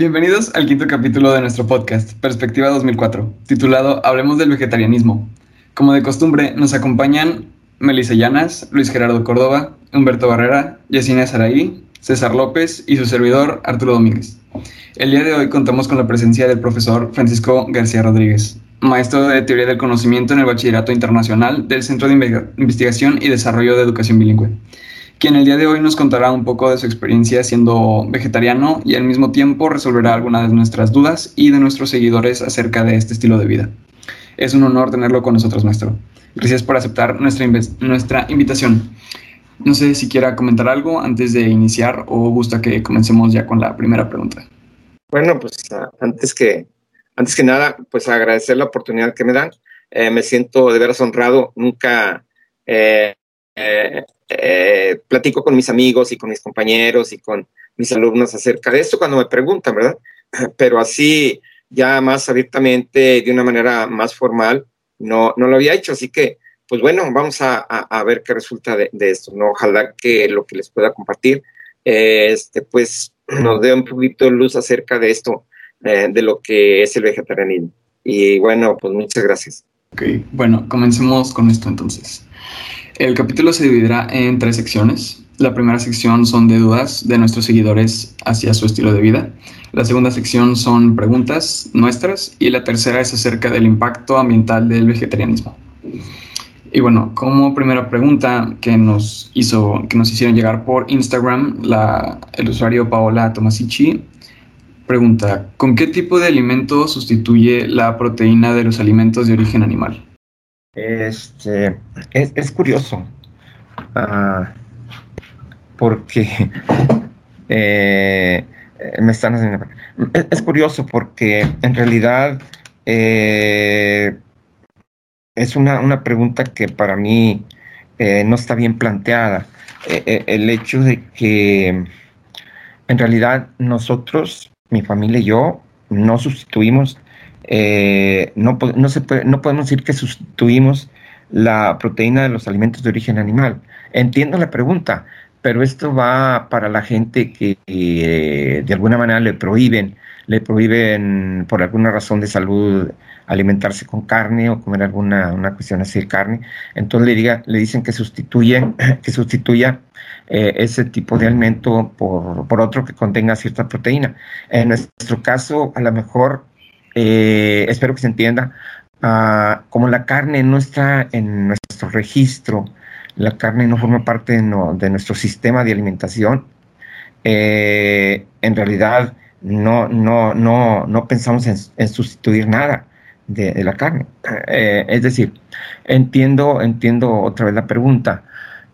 Bienvenidos al quinto capítulo de nuestro podcast, Perspectiva 2004, titulado Hablemos del vegetarianismo. Como de costumbre, nos acompañan Melissa Llanas, Luis Gerardo Córdoba, Humberto Barrera, Yesenia Saraí, César López y su servidor Arturo Domínguez. El día de hoy contamos con la presencia del profesor Francisco García Rodríguez, maestro de Teoría del Conocimiento en el Bachillerato Internacional del Centro de Investigación y Desarrollo de Educación Bilingüe, quien el día de hoy nos contará un poco de su experiencia siendo vegetariano y al mismo tiempo resolverá algunas de nuestras dudas y de nuestros seguidores acerca de este estilo de vida. Es un honor tenerlo con nosotros, maestro. Gracias por aceptar nuestra, nuestra invitación. No sé si quiera comentar algo antes de iniciar o gusta que comencemos ya con la primera pregunta. Bueno, pues antes que, antes que nada, pues agradecer la oportunidad que me dan. Eh, me siento de veras honrado. Nunca eh, eh, platico con mis amigos y con mis compañeros y con mis alumnos acerca de esto cuando me preguntan, ¿verdad? Pero así, ya más abiertamente, de una manera más formal, no, no lo había hecho. Así que, pues bueno, vamos a, a, ver qué resulta de, esto, ¿no? Ojalá que lo que les pueda compartir, este, pues nos dé un poquito de luz acerca de esto, eh, de lo que es el vegetarianismo. Y bueno, pues muchas gracias. Ok, bueno, comencemos con esto entonces. El capítulo se dividirá en tres secciones. La primera sección son de dudas de nuestros seguidores hacia su estilo de vida. La segunda sección son preguntas nuestras y la tercera es acerca del impacto ambiental del vegetarianismo. Y bueno, como primera pregunta que nos hizo, que nos hicieron llegar por Instagram, la, el usuario Paola Tomasici pregunta: ¿Con qué tipo de alimento sustituye la proteína de los alimentos de origen animal? Este, es, curioso, ah, porque eh, me están haciendo... Es, curioso porque en realidad eh, es una, pregunta que para mí eh, no está bien planteada. el hecho de que en realidad nosotros, mi familia y yo, no sustituimos eh, no, no, se no podemos decir que sustituimos la proteína de los alimentos de origen animal. Entiendo la pregunta, pero esto va para la gente que eh, de alguna manera le prohíben, le prohíben por alguna razón de salud alimentarse con carne o comer alguna una cuestión así de carne. Entonces le, diga, le dicen que sustituye, que sustituya eh, ese tipo de alimento por, por otro que contenga cierta proteína. En nuestro caso, a lo mejor eh, espero que se entienda, ah, como la carne no está en nuestro registro, la carne no forma parte de, nuestro sistema de alimentación, eh, en realidad no, no, no, no pensamos en, sustituir nada de, la carne. Eh, es decir, entiendo, entiendo otra vez la pregunta,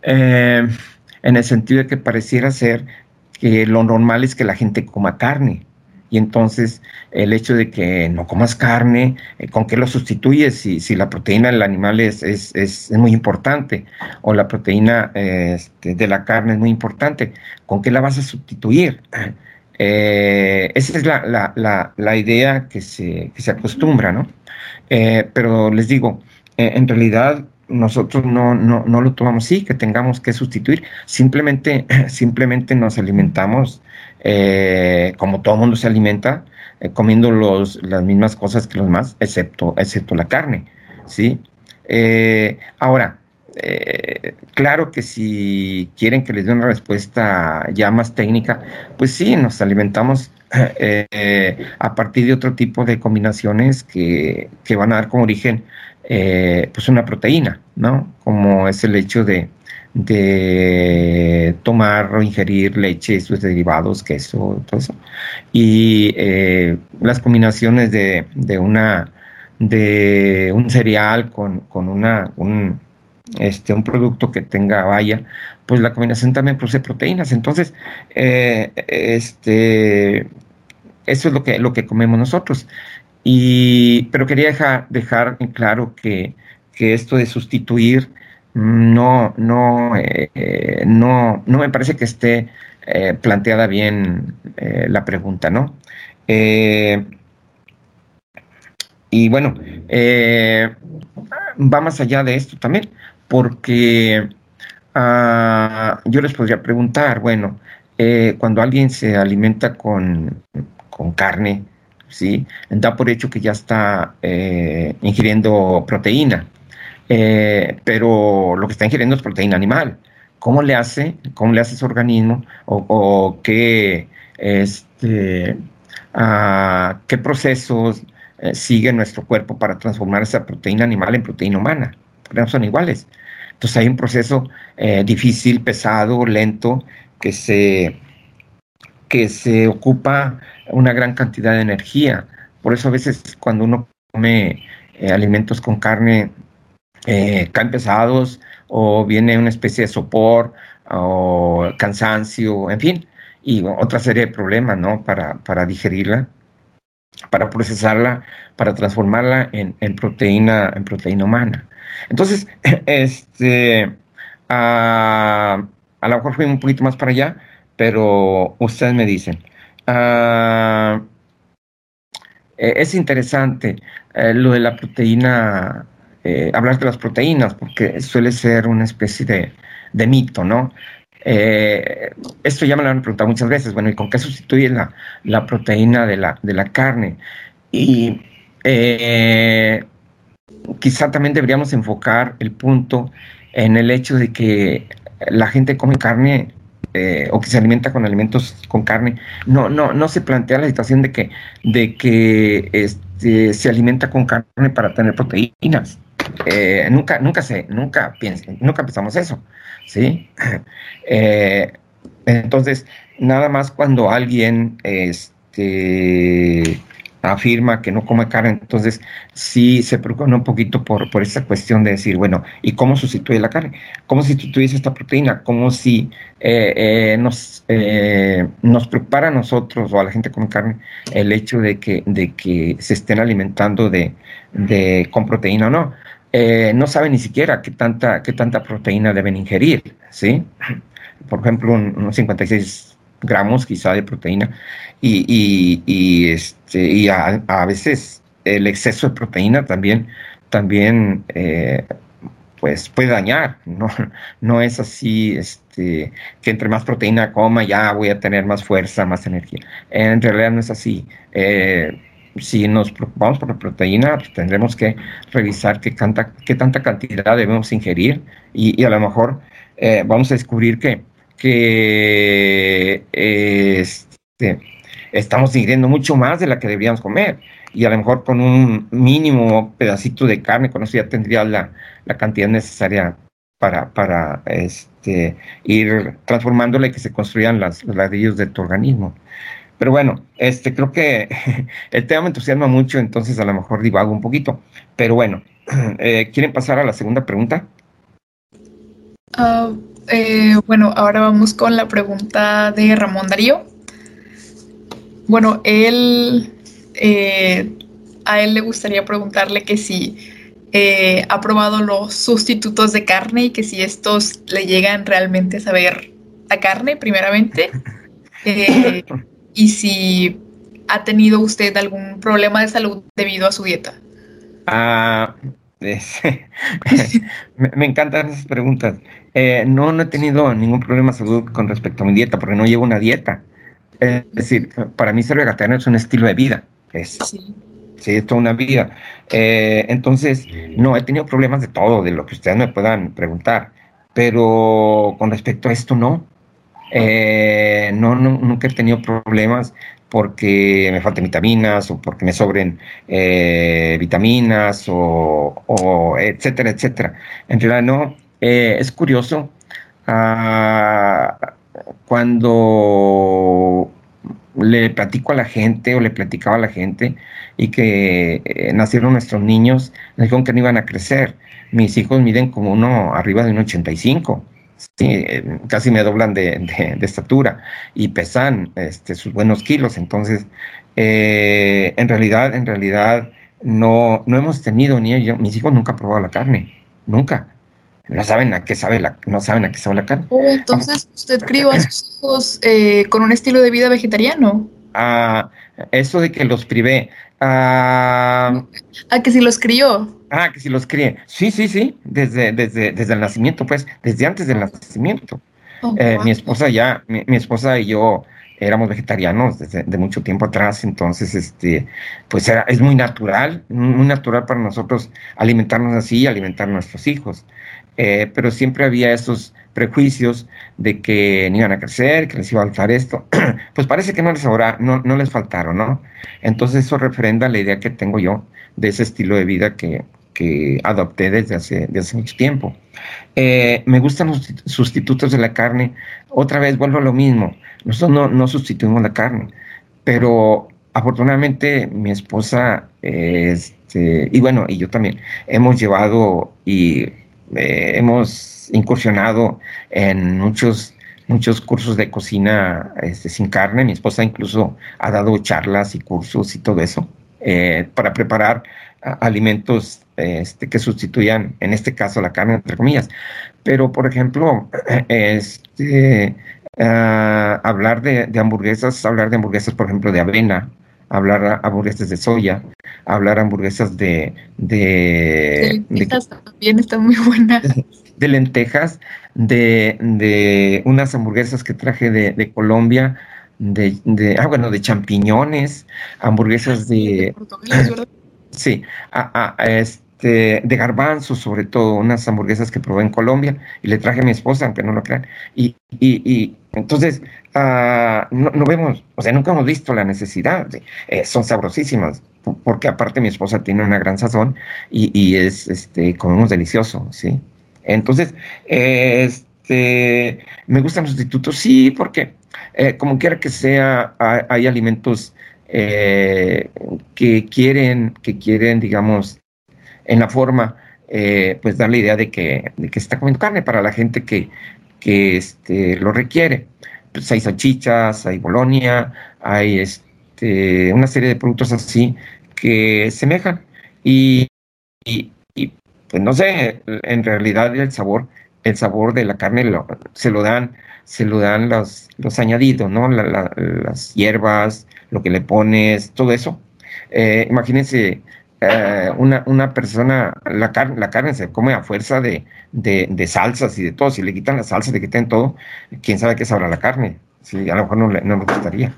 en el sentido de que pareciera ser que lo normal es que la gente coma carne y entonces el hecho de que no comas carne, eh, ¿con qué lo sustituyes? Si, si la proteína del animal es, es, es, muy importante o la proteína este, de la carne es muy importante, ¿con qué la vas a sustituir? Eh, esa es la, la, la, la, idea que se, que se acostumbra, ¿no? Eh, pero les digo, en realidad nosotros no, no, no, lo tomamos así, que tengamos que sustituir, simplemente, simplemente nos alimentamos eh, como todo mundo se alimenta, eh, comiendo los, las mismas cosas que los demás, excepto, excepto la carne, ¿sí? Eh, ahora, claro que si quieren que les dé una respuesta ya más técnica, pues sí, nos alimentamos a partir de otro tipo de combinaciones que, que van a dar como origen pues una proteína, ¿no? Como es el hecho de, de tomar o ingerir leche, sus derivados, queso, todo eso. Y eh, las combinaciones de, de, una de un cereal con, con una un, este un producto que tenga valla, pues la combinación también produce proteínas. Entonces, eh, este eso es lo que lo que comemos nosotros. Y pero quería dejar, dejar claro que, que esto de sustituir no, no, eh, no, no me parece que esté eh, planteada bien eh, la pregunta, ¿no? y bueno, va más allá de esto también, porque ah, yo les podría preguntar, bueno, cuando alguien se alimenta con, con carne, ¿sí? Da por hecho que ya está eh, ingiriendo proteína, eh, pero lo que está ingiriendo es proteína animal. ¿Cómo le hace? ¿Cómo le hace su organismo? ¿O, qué, este, ah, qué procesos eh, sigue nuestro cuerpo para transformar esa proteína animal en proteína humana? Porque no son iguales. Entonces hay un proceso difícil, pesado, lento, que se, que se ocupa una gran cantidad de energía. Por eso a veces cuando uno come eh, alimentos con carne eh, caen pesados o viene una especie de sopor o cansancio, en fin, y otra serie de problemas, ¿no? Para, para digerirla, para procesarla, para transformarla en, proteína, en proteína humana. Entonces, este, a lo mejor fui un poquito más para allá, pero ustedes me dicen. Ah, eh, es interesante eh, lo de la proteína, eh, hablar de las proteínas, porque suele ser una especie de, mito, ¿no? esto ya me lo han preguntado muchas veces, bueno, ¿y con qué sustituye la, proteína de la, de la, carne? Y quizá también deberíamos enfocar el punto en el hecho de que la gente come carne eh, o que se alimenta con alimentos con carne, no, no, no se plantea la situación de que, de que este, se alimenta con carne para tener proteínas. Eh, nunca, nunca se, nunca nunca pensamos eso, ¿sí? Eh, entonces, nada más cuando alguien este, afirma que no come carne, entonces sí se preocupa un poquito por, por esa cuestión de decir, bueno, ¿y cómo sustituye la carne? ¿Cómo sustituye esta proteína? ¿Cómo si eh, eh, nos, eh, nos preocupa a nosotros o a la gente con carne el hecho de que, de que se estén alimentando de, de con proteína o no? No saben ni siquiera qué tanta, qué tanta proteína deben ingerir, ¿sí? Por ejemplo, unos 56 gramos quizá de proteína y, y, este, y a, veces el exceso de proteína también, también eh, pues puede dañar, ¿no? no es así este, que entre más proteína coma ya voy a tener más fuerza, más energía. En realidad no es así. Eh, si nos preocupamos por la proteína, pues tendremos que revisar qué, tanta, qué tanta cantidad debemos ingerir y, a lo mejor eh, vamos a descubrir que, que este, estamos ingiriendo mucho más de la que deberíamos comer. Y a lo mejor con un mínimo pedacito de carne, con eso ya tendría la, cantidad necesaria para, para este, ir transformándola y que se construyan las, los ladrillos de tu organismo. Pero bueno, este, creo que el tema me entusiasma mucho, entonces a lo mejor divago un poquito. Pero bueno, eh, ¿quieren pasar a la segunda pregunta? Ah, eh, bueno, ahora vamos con la pregunta de Ramón Darío. Bueno, él, eh, a él le gustaría preguntarle que si eh, ha probado los sustitutos de carne y que si estos le llegan realmente a saber a carne, primeramente, eh, y si ha tenido usted algún problema de salud debido a su dieta. Ah, me, encantan esas preguntas. no, no he tenido ningún problema de salud con respecto a mi dieta porque no llevo una dieta. Es decir, para mí ser vegetariano es un estilo de vida. Es, sí. es toda una vida. Eh, entonces, no, he tenido problemas de todo, de lo que ustedes me puedan preguntar. Pero con respecto a esto, no. Eh, no, nunca he tenido problemas porque me falten vitaminas o porque me sobren eh, vitaminas o, etcétera, etcétera. En realidad no. es curioso. Ah, cuando le platico a la gente o le platicaba a la gente y que eh, nacieron nuestros niños, me dijeron que no iban a crecer. Mis hijos miden como uno arriba de un 85. Sí, casi me doblan de, estatura y pesan este, sus buenos kilos. Entonces, eh, en realidad, en realidad, no, no hemos tenido ni ellos, mis hijos nunca han probado la carne, nunca no saben a qué sabe la, no saben a qué sabe la carne. Oh, entonces, ¿usted crió a sus hijos eh, con un estilo de vida vegetariano? Ah, eso de que los privé. Ah, ¿A que si los crió? Ah, que si los crié. Sí, sí, sí, desde, desde, desde el nacimiento, pues, desde antes del nacimiento. Oh, eh, mi esposa ya, mi, esposa y yo éramos vegetarianos desde de mucho tiempo atrás, entonces este, pues era, es muy natural, muy natural para nosotros alimentarnos así y alimentar a nuestros hijos. Eh, pero siempre había esos prejuicios de que no iban a crecer, que les iba a faltar esto. pues parece que no les, ahora, no, no les faltaron, ¿no? Entonces eso refrenda la idea que tengo yo de ese estilo de vida que, que adopté desde hace, desde hace mucho tiempo. Eh, me gustan los sustitutos de la carne. Otra vez vuelvo a lo mismo. Nosotros no, no sustituimos la carne, pero afortunadamente mi esposa, este, y bueno, y yo también, hemos llevado y eh, hemos incursionado en muchos muchos cursos de cocina este, sin carne. Mi esposa incluso ha dado charlas y cursos y todo eso eh, para preparar alimentos este, que sustituyan, en este caso, la carne, entre comillas. Pero, por ejemplo, este, ah, hablar de, hamburguesas, hablar de hamburguesas, por ejemplo, de avena, hablar hamburguesas de soya, hablar hamburguesas de... De, lentejas también están muy buenas. De lentejas, de, de unas hamburguesas que traje de, de Colombia, de, de, ah, bueno, de champiñones, hamburguesas de... Sí, a, a, este, de garbanzo, sobre todo, unas hamburguesas que probé en Colombia y le traje a mi esposa, aunque no lo crean. Y, y, y entonces, uh, no, no, vemos, o sea, nunca hemos visto la necesidad. Eh, son sabrosísimas, porque aparte mi esposa tiene una gran sazón y, y es, este, comemos delicioso, ¿sí? Entonces, este, me gustan los sustitutos, sí, porque eh, como quiera que sea, hay, hay alimentos eh, que quieren, que quieren, digamos, en la forma, eh, pues dar la idea de que, de está comiendo carne para la gente que, que este, lo requiere. Pues hay salchichas, hay bolonia, hay este, una serie de productos así que semejan. Y, y, y, pues no sé, en realidad el sabor, el sabor de la carne lo, se lo dan, se lo dan los, los añadidos, ¿no? La, la, las hierbas, lo que le pones, todo eso. Eh, imagínense eh, una, una, persona, la, carne la carne se come a fuerza de, de, salsas y de todo. Si le quitan las salsas, le quitan todo, quién sabe qué sabrá la carne. Sí, a lo mejor no, no me gustaría.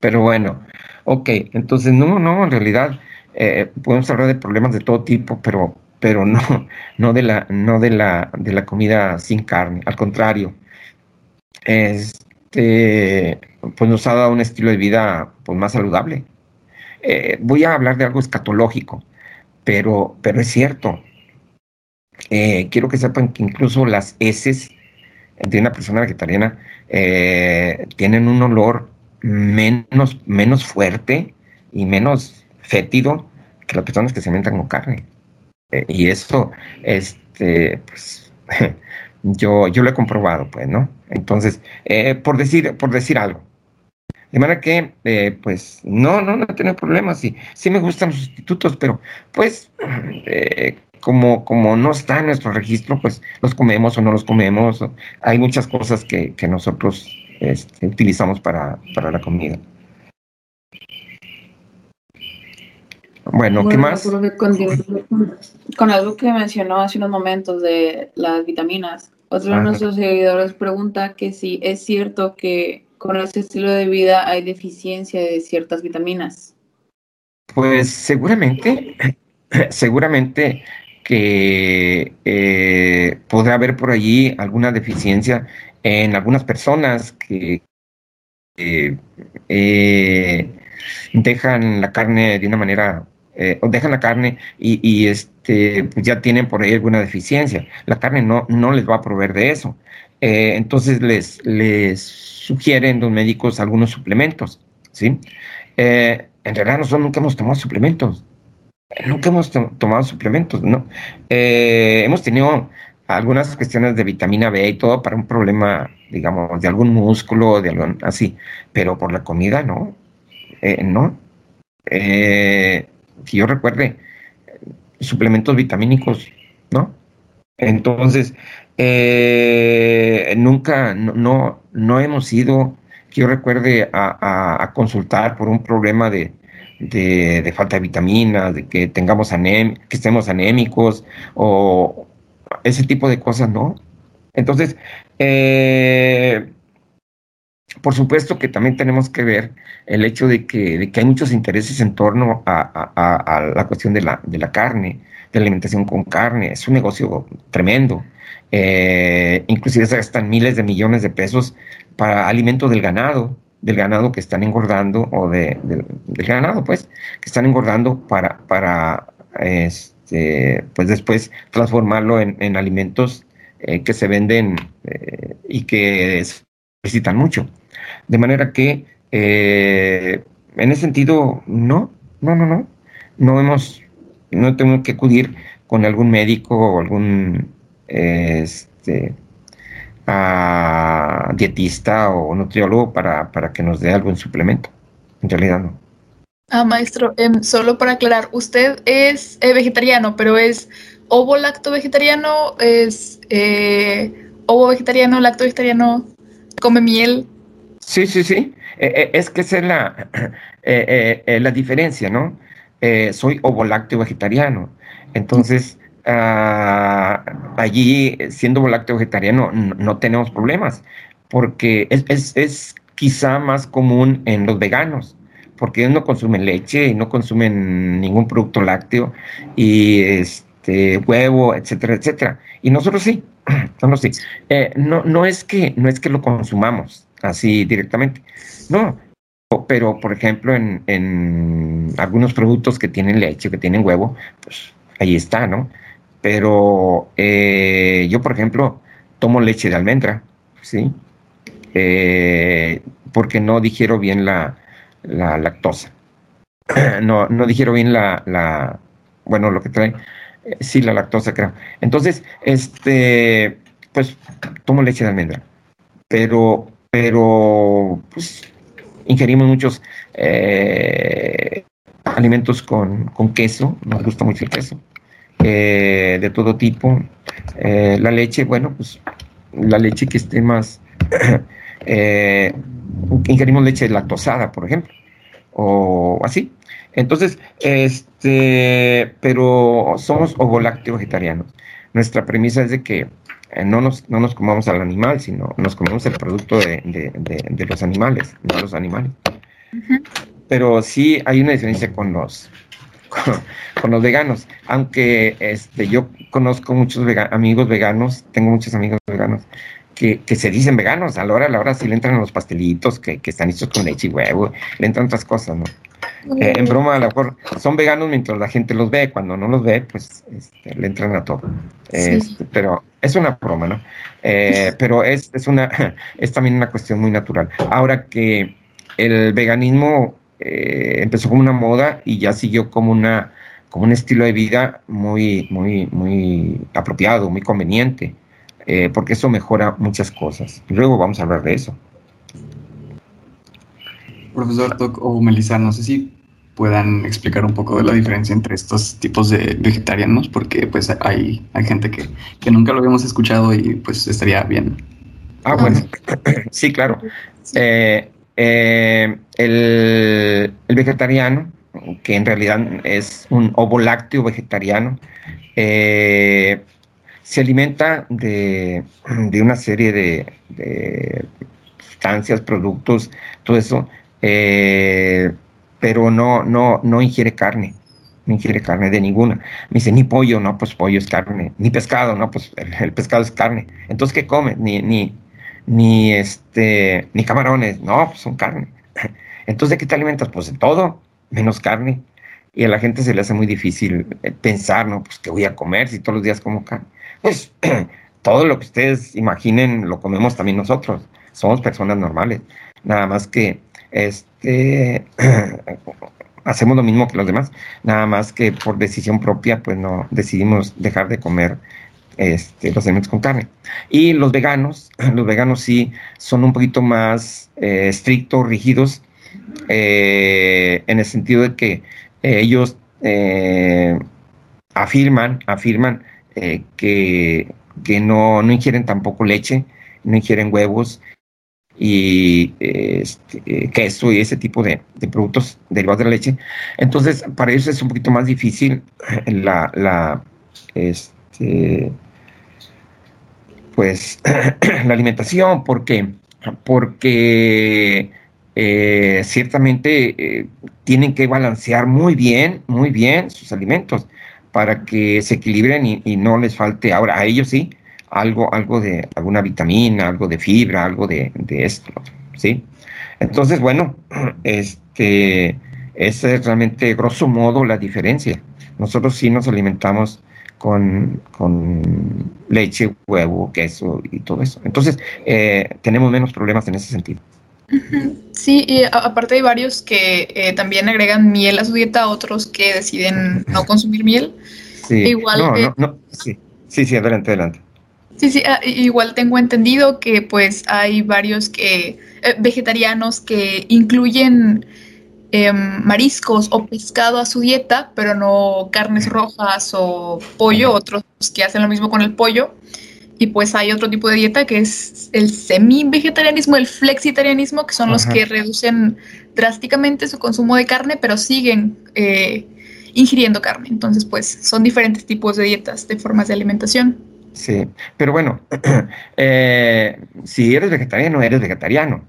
Pero bueno, ok, entonces no, no, en realidad eh, podemos hablar de problemas de todo tipo, pero, pero no, no de la, no de la, de la comida sin carne. Al contrario, este, pues nos ha dado un estilo de vida pues, más saludable. Eh, voy a hablar de algo escatológico, pero, pero es cierto. Eh, quiero que sepan que incluso las heces de una persona vegetariana eh, tienen un olor menos, menos fuerte y menos fétido que las personas que se alimentan con carne. Eh, y eso, este, pues, yo, yo lo he comprobado, pues, ¿no? Entonces, por decir, por decir algo, de manera que, eh, pues, no, no, no tengo problemas. Sí, sí me gustan los sustitutos, pero, pues, eh, como, como no está en nuestro registro, pues, los comemos o no los comemos. Hay muchas cosas que, que nosotros este, utilizamos para, para, la comida. Bueno, bueno ¿qué más? Con, con, algo que mencionó hace unos momentos de las vitaminas. Otro de nuestros seguidores pregunta que si es cierto que con ese estilo de vida hay deficiencia de ciertas vitaminas. Pues seguramente, seguramente que eh, podrá haber por allí alguna deficiencia en algunas personas que eh, eh, dejan la carne de una manera eh, o dejan la carne y, y este, ya tienen por ahí alguna deficiencia. La carne no, no les va a proveer de eso. Eh, entonces les, les sugieren los médicos algunos suplementos, ¿sí? Eh, en realidad nosotros nunca hemos tomado suplementos. Nunca hemos to tomado suplementos, ¿no? Hemos tenido algunas cuestiones de vitamina B y todo para un problema, digamos, de algún músculo, de algún así, pero por la comida no, no. Eh, que yo recuerde, suplementos vitamínicos, ¿no? Entonces, eh, nunca, no, no, hemos ido, que yo recuerde, a, a, a consultar por un problema de, de, de, falta de vitaminas, de que tengamos anem que estemos anémicos o ese tipo de cosas, ¿no? Entonces, eh, por supuesto que también tenemos que ver el hecho de que, hay muchos intereses en torno a, la cuestión de la, de la, carne, de la alimentación con carne. Es un negocio tremendo. Eh, inclusive se gastan miles de millones de pesos para alimento del ganado, del ganado que están engordando, o de, del ganado, pues, que están engordando para, para este, pues después transformarlo en, alimentos eh, que se venden eh, y que necesitan mucho. De manera que, eh, en ese sentido, no, no, no, no. No hemos, no tengo que acudir con algún médico o algún este, dietista o nutriólogo para, para que nos dé algún suplemento. En realidad no. Ah, maestro, em, solo para aclarar, usted es eh, vegetariano, pero es ovo lacto vegetariano, es eh, ovo vegetariano, lacto vegetariano, come miel. Sí, sí, sí. Eh, es que esa es la, la diferencia, ¿no? soy ovo lácteo vegetariano. Entonces, ah, allí, siendo ovo lácteo vegetariano, no, tenemos problemas, porque es, es, es quizá más común en los veganos porque ellos no consumen leche y no consumen ningún producto lácteo y este huevo, etcétera, etcétera. Y nosotros sí, nosotros sí. Eh, no, no, es que, no es que lo consumamos así directamente, no. Pero, por ejemplo, en, algunos productos que tienen leche, que tienen huevo, pues ahí está, ¿no? Pero eh, yo, por ejemplo, tomo leche de almendra, ¿sí? Eh, porque no digiero bien la, la lactosa. No, no dijeron bien la, la, bueno, lo que trae, eh, sí, la lactosa, creo. Entonces, este, pues, tomo leche de almendra, pero, pero, pues, ingerimos muchos eh, alimentos con, con, queso, nos gusta mucho el queso, eh, de todo tipo. la leche, bueno, pues, la leche que esté más, ingerimos leche lactosada, por ejemplo o así. Entonces, este, pero somos ovolácteo vegetarianos. Nuestra premisa es de que eh, no, nos, no nos comamos al animal, sino nos comemos el producto de, los animales, no los animales. Pero sí hay una diferencia con los, con, los veganos, aunque este, yo conozco muchos amigos veganos, tengo muchos amigos veganos, que, se dicen veganos, a la hora a la hora sí le entran los pastelitos que, que están hechos con leche y huevo, le entran otras cosas, ¿no? Eh, en broma, a lo mejor son veganos mientras la gente los ve, cuando no los ve, pues este, le entran a todo. Este, pero es una broma, ¿no? Eh, pero es, es, una, es también una cuestión muy natural. Ahora que el veganismo eh, empezó como una moda y ya siguió como una como un estilo de vida muy, muy, muy apropiado, muy conveniente. Eh, porque eso mejora muchas cosas. Luego vamos a hablar de eso. Profesor Toc o Melissa, no sé si puedan explicar un poco de la diferencia entre estos tipos de vegetarianos, porque pues hay, hay gente que, nunca lo habíamos escuchado y pues estaría bien. Ah, bueno, sí, claro. Eh, eh, el, vegetariano, que en realidad es un ovo lácteo vegetariano, eh, se alimenta de, una serie de, sustancias, productos, todo eso, eh, pero no, no, no ingiere carne, no ingiere carne de ninguna. Me dice, ni pollo, no, pues pollo es carne, ni pescado, no, pues el, pescado es carne. Entonces, ¿qué come? Ni, ni, ni, este, ni camarones, no, pues son carne. Entonces, ¿de qué te alimentas? Pues de todo, menos carne. Y a la gente se le hace muy difícil eh, pensar, ¿no? Pues, ¿qué voy a comer si todos los días como carne? Pues todo lo que ustedes imaginen lo comemos también nosotros. Somos personas normales. Nada más que este hacemos lo mismo que los demás. Nada más que por decisión propia, pues no decidimos dejar de comer este, los alimentos con carne. Y los veganos, los veganos sí son un poquito más eh, estrictos, rígidos, eh, en el sentido de que ellos eh, afirman, afirman eh, que, no, no, ingieren tampoco leche, no ingieren huevos y este, queso y ese tipo de, productos derivados de la leche. Entonces, para ellos es un poquito más difícil la, la este, pues, la alimentación, porque porque eh, ciertamente eh, tienen que balancear muy bien, muy bien sus alimentos para que se equilibren y, no les falte. Ahora a ellos sí algo, algo de alguna vitamina, algo de fibra, algo de, esto, ¿sí? Entonces, bueno, este, esa es realmente grosso modo la diferencia. Nosotros sí nos alimentamos con, leche, huevo, queso y todo eso. Entonces, eh, tenemos menos problemas en ese sentido. Sí, y aparte hay varios que eh, también agregan miel a su dieta, otros que deciden no consumir miel. Sí, igual no, no, sí, sí, sí, adelante, adelante. Sí, sí, ah, igual tengo entendido que pues hay varios que eh, vegetarianos que incluyen em, mariscos o pescado a su dieta, pero no carnes rojas o pollo, otros que hacen lo mismo con el pollo. Y pues hay otro tipo de dieta que es el semi-vegetarianismo, el flexitarianismo, que son los que reducen drásticamente su consumo de carne, pero siguen eh, ingiriendo carne. Entonces, pues son diferentes tipos de dietas, de formas de alimentación. Sí, pero bueno, eh, si eres vegetariano, eres vegetariano.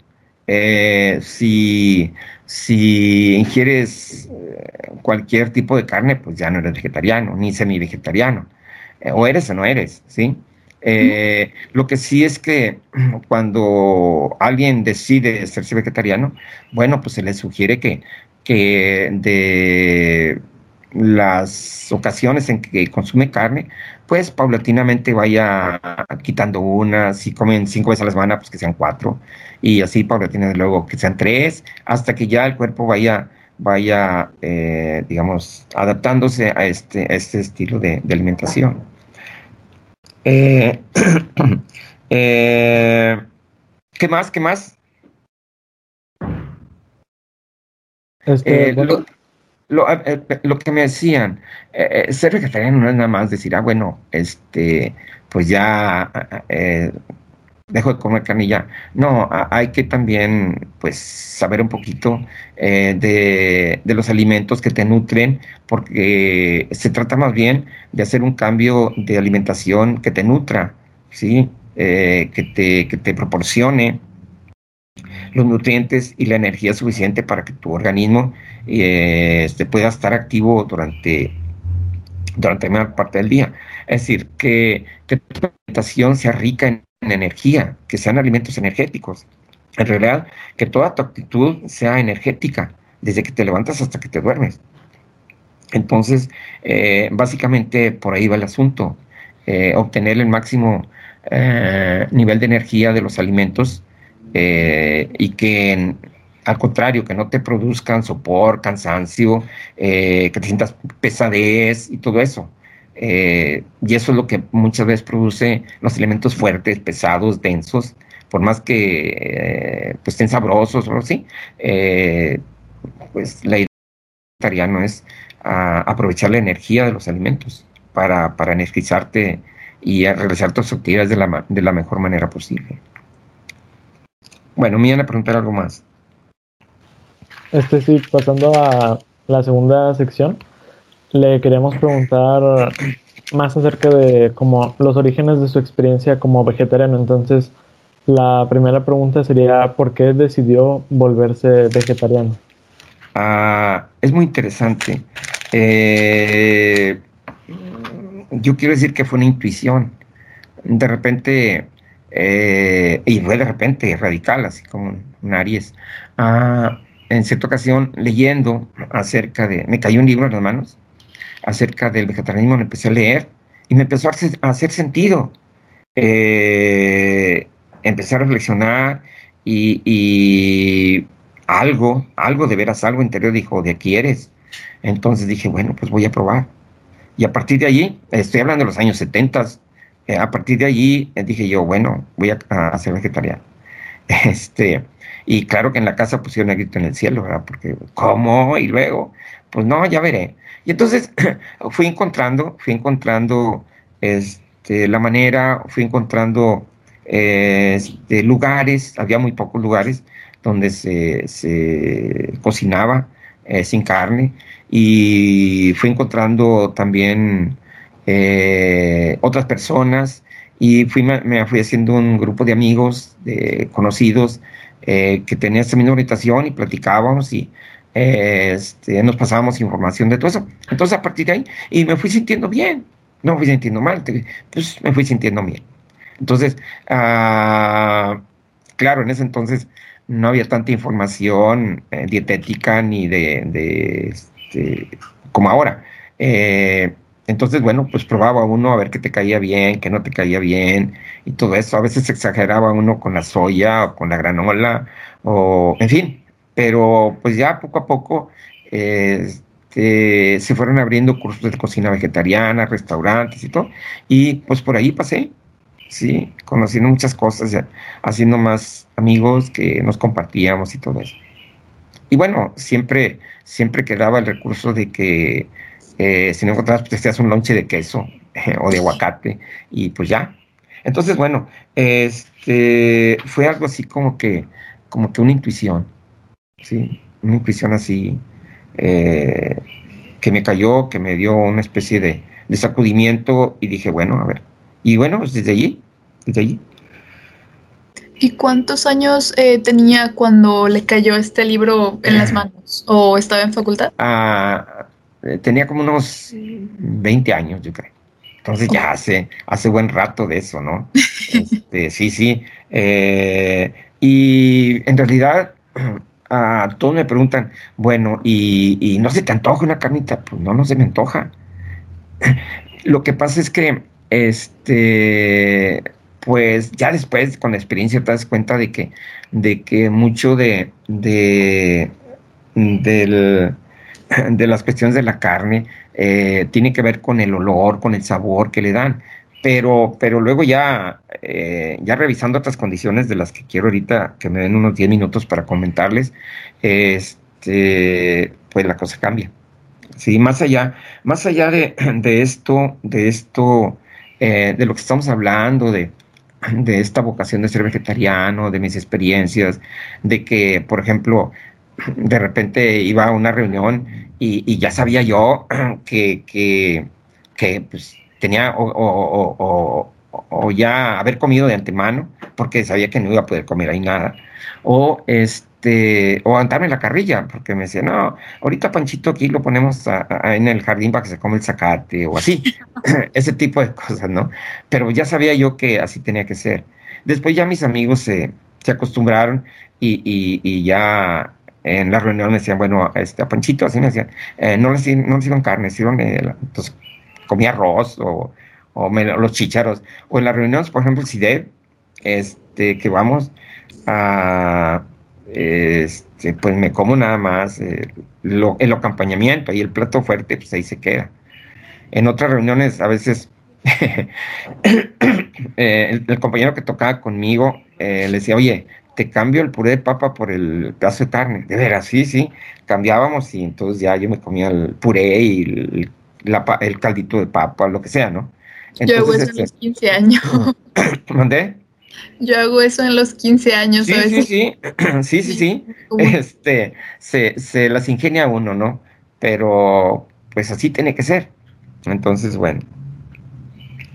Eh, si, si ingieres cualquier tipo de carne, pues ya no eres vegetariano, ni semi-vegetariano. o eres o no eres, ¿sí? Eh, lo que sí es que cuando alguien decide ser vegetariano, bueno, pues se le sugiere que, que de las ocasiones en que consume carne, pues paulatinamente vaya quitando una, si comen cinco veces a la semana, pues que sean cuatro, y así paulatinamente luego que sean tres, hasta que ya el cuerpo vaya, vaya eh, digamos, adaptándose a este, a este estilo de alimentación. Eh, eh, ¿Qué más? ¿Qué más? Este, eh, lo, que me decían, ser vegetariano no es nada más decir, ah, bueno, este, pues ya dejo de comer ya. No, hay que también, pues, saber un poquito eh, de, de, los alimentos que te nutren, porque se trata más bien de hacer un cambio de alimentación que te nutra, ¿sí? Eh, que, te, que te proporcione los nutrientes y la energía suficiente para que tu organismo eh, este, pueda estar activo durante, durante la parte del día. Es decir, que, que tu alimentación sea rica en energía, que sean alimentos energéticos. En realidad, que toda tu actitud sea energética, desde que te levantas hasta que te duermes. Entonces, eh, básicamente por ahí va el asunto, eh, obtener el máximo eh, nivel de energía de los alimentos y que, al contrario, que no te produzcan sopor, cansancio, que te sientas pesadez y todo eso. Eh, y eso es lo que muchas veces produce los elementos fuertes, pesados, densos, por más que eh, pues estén sabrosos o así, eh, pues la idea no es ah, aprovechar la energía de los alimentos para, para energizarte y realizar tus actividades de la, de la mejor manera posible. Bueno, me iban a preguntar algo más. Este sí, pasando a la segunda sección le queríamos preguntar más acerca de como los orígenes de su experiencia como vegetariano. Entonces, la primera pregunta sería, ¿por qué decidió volverse vegetariano? Ah, es muy interesante. Eh, yo quiero decir que fue una intuición. De repente, eh, y fue de repente radical, así como un Aries. Ah, en cierta ocasión, leyendo acerca de, me cayó un libro en las manos acerca del vegetarianismo, me empecé a leer y me empezó a hacer, sentido. Eh, empecé a reflexionar y, algo, algo de veras, algo interior dijo, de aquí eres. Entonces dije, bueno, pues voy a probar. Y a partir de allí, estoy hablando de los años 70, eh, a partir de allí eh, dije yo, bueno, voy a, a, ser vegetariano. Este, y claro que en la casa pusieron el grito en el cielo, ¿verdad? Porque, ¿cómo? Y luego, pues no, ya veré. Y entonces fui encontrando, fui encontrando este, la manera, fui encontrando este, lugares, había muy pocos lugares donde se, cocinaba eh, sin carne y fui encontrando también eh, otras personas y fui, me, fui haciendo un grupo de amigos, de conocidos, eh, que tenían esta misma orientación y platicábamos y este, nos pasábamos información de todo eso. Entonces a partir de ahí, y me fui sintiendo bien, no me fui sintiendo mal, pues me fui sintiendo bien. Entonces, ah, claro, en ese entonces no había tanta información eh, dietética ni de, este, como ahora. Eh, entonces, bueno, pues probaba uno a ver qué te caía bien, qué no te caía bien y todo eso. A veces exageraba uno con la soya o con la granola o, en fin, pero pues ya poco a poco este, se fueron abriendo cursos de cocina vegetariana, restaurantes y todo. Y pues por ahí pasé, sí, conociendo muchas cosas, haciendo más amigos que nos compartíamos y todo eso. Y bueno, siempre, siempre quedaba el recurso de que eh, si no encontrabas, pues te hacías un lonche de queso o de aguacate y pues ya. Entonces, bueno, este fue algo así como que, como que una intuición, sí, una intuición así eh, que me cayó, que me dio una especie de, de sacudimiento y dije, bueno, a ver, y bueno, pues desde allí, desde allí. ¿Y cuántos años eh, tenía cuando le cayó este libro en las manos? ¿O estaba en facultad? Ah, eh, tenía como unos 20 años, yo creo. Entonces ya hace, hace buen rato de eso, ¿no? Este, sí, sí. Eh, y en realidad, a todos me preguntan, bueno, ¿y, ¿y, no se te antoja una carnita? Pues no, no se me antoja. Lo que pasa es que este, pues ya después con la experiencia te das cuenta de que, de que mucho de, de, de las cuestiones de la carne eh, tiene que ver con el olor, con el sabor que le dan. Pero, pero luego ya, eh, ya revisando otras condiciones de las que quiero ahorita que me den unos 10 minutos para comentarles, este, pues la cosa cambia. Sí, más allá, más allá de, de esto, de esto eh, de lo que estamos hablando, de, de esta vocación de ser vegetariano, de mis experiencias, de que, por ejemplo, de repente iba a una reunión y, ya sabía yo que, que, que pues, tenía o, o, ya haber comido de antemano, porque sabía que no iba a poder comer ahí nada, o este este, o andarme la carrilla, porque me decía, no, ahorita Panchito aquí lo ponemos en el jardín para que se come el zacate o así, ese tipo de cosas, ¿no? Pero ya sabía yo que así tenía que ser. Después ya mis amigos se, se acostumbraron y, y, ya en la reunión me decían, bueno, este, a Panchito, así me decían, eh, no, les, no les sirvan carne, sirvan, entonces comía arroz o, o los chicharos. O en las reuniones, por ejemplo, CIDEB, este, que vamos a este, pues me como nada más eh, el acompañamiento y el plato fuerte, pues ahí se queda. En otras reuniones, a veces, eh, el, compañero que tocaba conmigo eh, le decía, oye, te cambio el puré de papa por el pedazo de carne. De veras, sí, sí. Cambiábamos y entonces ya yo me comía el puré y el, el caldito de papa, lo que sea, ¿no? yo hago eso en los 15 este, años. ¿Mandé? Yo hago eso en los 15 años. Sí, sí, sí, sí, sí, sí. Este, se, se las ingenia uno, ¿no? Pero pues así tiene que ser. Entonces, bueno.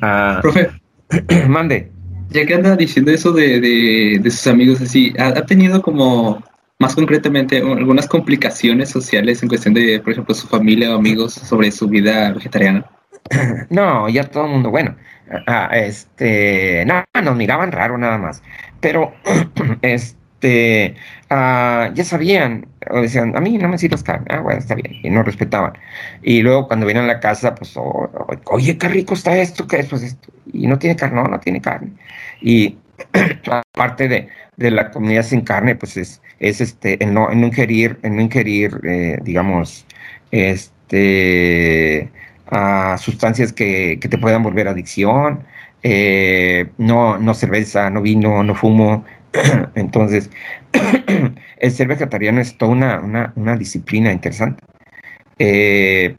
Ah, Profe. mande. Ya que anda diciendo eso de, de, sus amigos así, ¿ha, tenido como más concretamente algunas complicaciones sociales en cuestión de, por ejemplo, su familia o amigos sobre su vida vegetariana? No, ya todo el mundo, bueno, Ah, este, no, nos miraban raro nada más. Pero, este, ah, ya sabían, o decían, a mí no me sirves carne, ah, bueno, está bien, y no respetaban. Y luego cuando vienen a la casa, pues, oye, qué rico está esto, qué es, pues esto, y no tiene carne, no, no tiene carne. Y aparte de, de, la comunidad sin carne, pues es, es este, en no, en no ingerir, en no ingerir, eh, digamos, este, a sustancias que, te puedan volver adicción, eh, no, no cerveza, no vino, no fumo. Entonces, el ser vegetariano es toda una, una, disciplina interesante. Eh,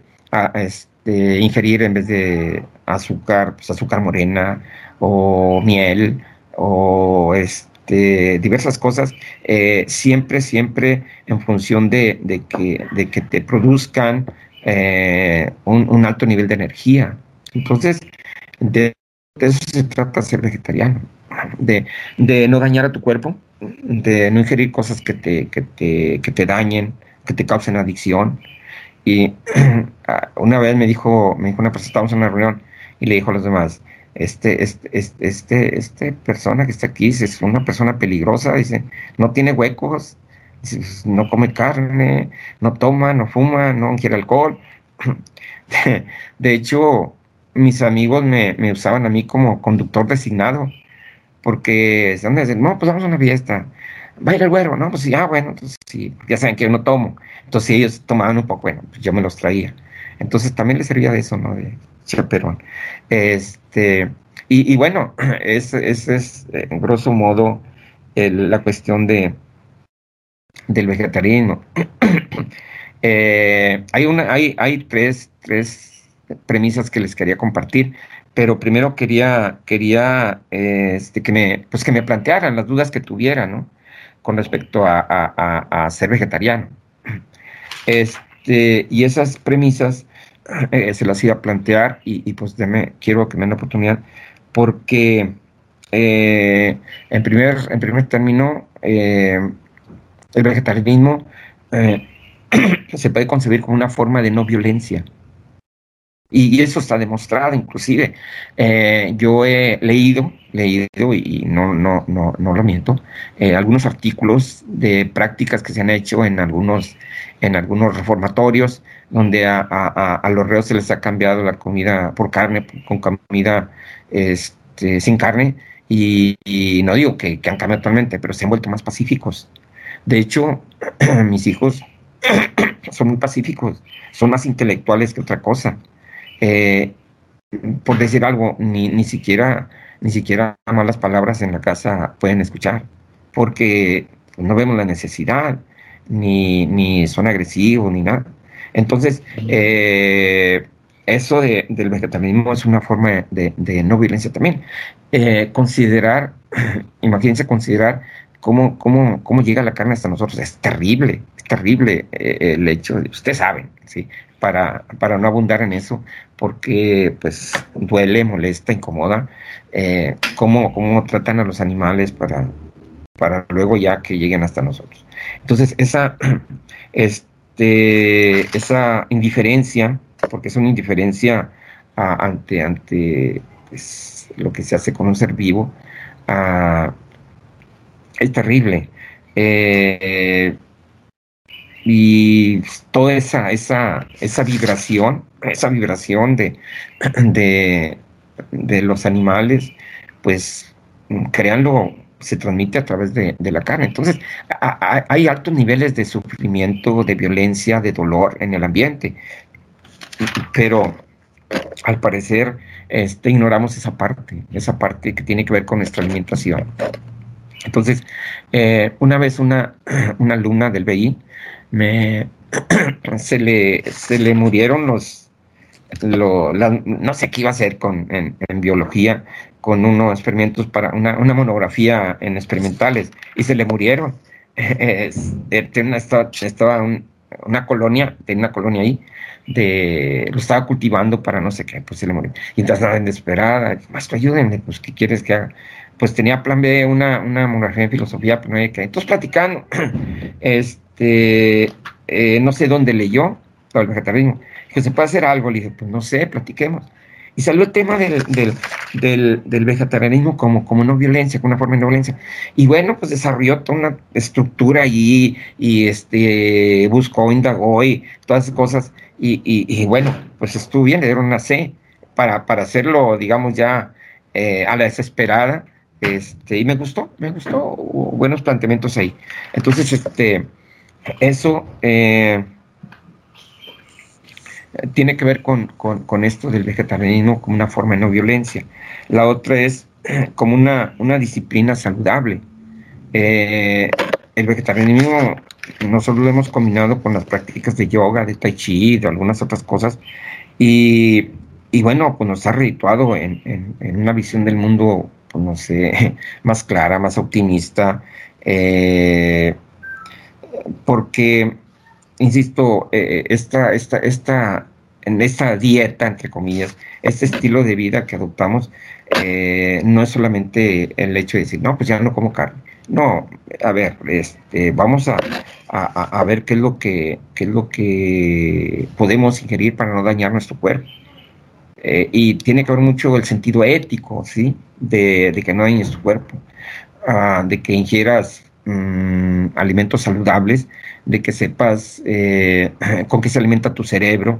este, ingerir en vez de azúcar, pues azúcar morena o miel o este, diversas cosas, eh, siempre, siempre en función de, de, que, de que te produzcan eh, un, alto nivel de energía. Entonces, desde de eso se trata ser vegetariano, de, no dañar a tu cuerpo, de no ingerir cosas que te, que te, que te dañen, que te causen adicción. Y una vez me dijo, me dijo una persona, estábamos en una reunión, y le dijo a los demás, este, este, este, este, este persona que está aquí es una persona peligrosa, dice, no tiene huecos, no come carne, no toma, no fuma, no ingiere alcohol. De hecho, mis amigos me, usaban a mí como conductor designado, porque están diciendo, no, pues vamos a una fiesta, va a ir el güero, no, pues sí, ah, bueno, entonces sí, ya saben que yo no tomo. Entonces ellos tomaban un poco, bueno, pues yo me los traía. Entonces también les servía de eso, ¿no? De chaperón. Este, y, bueno, ese es, en grosso modo la cuestión de, del vegetarianismo. Eh, hay, una, hay, hay tres, tres premisas que les quería compartir, pero primero quería, quería este, que, me, pues que me plantearan las dudas que tuviera con respecto a, ser vegetariano. Este, y esas premisas eh, se las iba a plantear y, pues quiero que me den la oportunidad porque eh, en, primer, en primer término eh, el vegetarianismo se puede concebir como una forma de no violencia. Y, eso está demostrado, inclusive. yo he leído, leído y no, no, no, no lo miento, algunos artículos de prácticas que se han hecho en algunos, en algunos reformatorios donde a, los reos se les ha cambiado la comida por carne, con comida este, sin carne, y, no digo que, han cambiado totalmente, pero se han vuelto más pacíficos. De hecho, mis hijos son muy pacíficos, son más intelectuales que otra cosa. Eh, por decir algo, ni, ni siquiera ni siquiera malas palabras en la casa pueden escuchar, porque no vemos la necesidad, ni, ni son agresivos, ni nada. Entonces, eh, eso del vegetarianismo es una forma de, no violencia también. Eh, considerar, imagínense considerar cómo, cómo, cómo llega la carne hasta nosotros. Es terrible, terrible eh, el hecho, de, ustedes saben, ¿sí? Para, para no abundar en eso, porque pues duele, molesta, incomoda, cómo, cómo tratan a los animales para, para luego ya que lleguen hasta nosotros. Entonces, esa, es, esa indiferencia, porque es una indiferencia ante, ante pues, lo que se hace con un ser vivo, es terrible. Eh, y toda esa, esa, esa vibración, esa vibración de, de, los animales, pues créanlo, se transmite a través de, la carne. Entonces, hay altos niveles de sufrimiento, de violencia, de dolor en el ambiente, pero al parecer este, ignoramos esa parte, esa parte que tiene que ver con nuestra alimentación. Entonces, eh, una vez una, una, alumna del BI me, se, le, se le murieron los, no sé qué iba a hacer con, en, biología, con unos experimentos para una, monografía en experimentales y se le murieron. estaba, una colonia, tenía una colonia ahí, de, lo estaba cultivando para no sé qué, pues se le murió. Y entonces estaba desesperada, maestro, ayúdenme, pues, ¿qué quieres que haga? Pues tenía plan B, una, una monografía en filosofía, pero no hay que. Entonces, platicando, este, eh, no sé dónde leyó, todo el vegetarianismo, que se puede hacer algo, le dije, pues no sé, platiquemos. Y salió el tema del, del, vegetarianismo como, como no violencia, como una forma de no violencia. Y bueno, pues desarrolló toda una estructura allí y este, buscó, indagó y todas esas cosas. Y, bueno, pues estuvo bien, le dieron una C para, para hacerlo, digamos, ya eh, a la desesperada. Este, y me gustó, me gustó, buenos planteamientos ahí. Entonces, este, eso... Eh, tiene que ver con, esto del vegetarianismo como una forma de no violencia. La otra es como una, una disciplina saludable. Eh, el vegetarianismo nosotros lo hemos combinado con las prácticas de yoga, de tai chi, de algunas otras cosas. Y, bueno, pues nos ha redituado en, una visión del mundo, pues no sé, más clara, más optimista. Eh, porque insisto, eh, esta, esta, esta en esta dieta, entre comillas, este estilo de vida que adoptamos, eh, no es solamente el hecho de decir, no, pues ya no como carne. No, a ver, este, vamos a, a, ver qué es lo que qué es lo que podemos ingerir para no dañar nuestro cuerpo. Eh, y tiene que ver mucho el sentido ético, ¿sí? De, que no dañes tu cuerpo, ah, de que ingieras mm, alimentos saludables, de que sepas eh, con qué se alimenta tu cerebro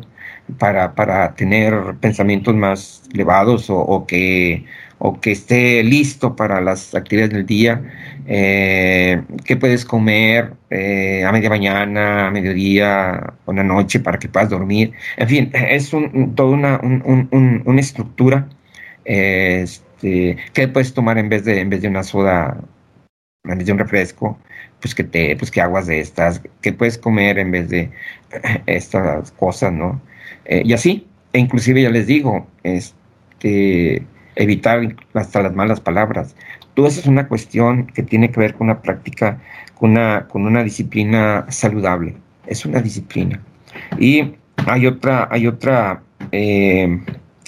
para, para tener pensamientos más elevados o, que, o que esté listo para las actividades del día, eh, qué puedes comer eh, a media mañana, a mediodía, una noche para que puedas dormir. En fin, es un, toda una, una estructura este, que puedes tomar en vez de, en vez de una soda, en un refresco, pues que te, pues que aguas de estas, que puedes comer en vez de estas cosas, ¿no? Eh, y así, e inclusive ya les digo, este, evitar hasta las malas palabras. Todo eso es una cuestión que tiene que ver con una práctica, con una, con una disciplina saludable. Es una disciplina. Y hay otra, hay otra eh,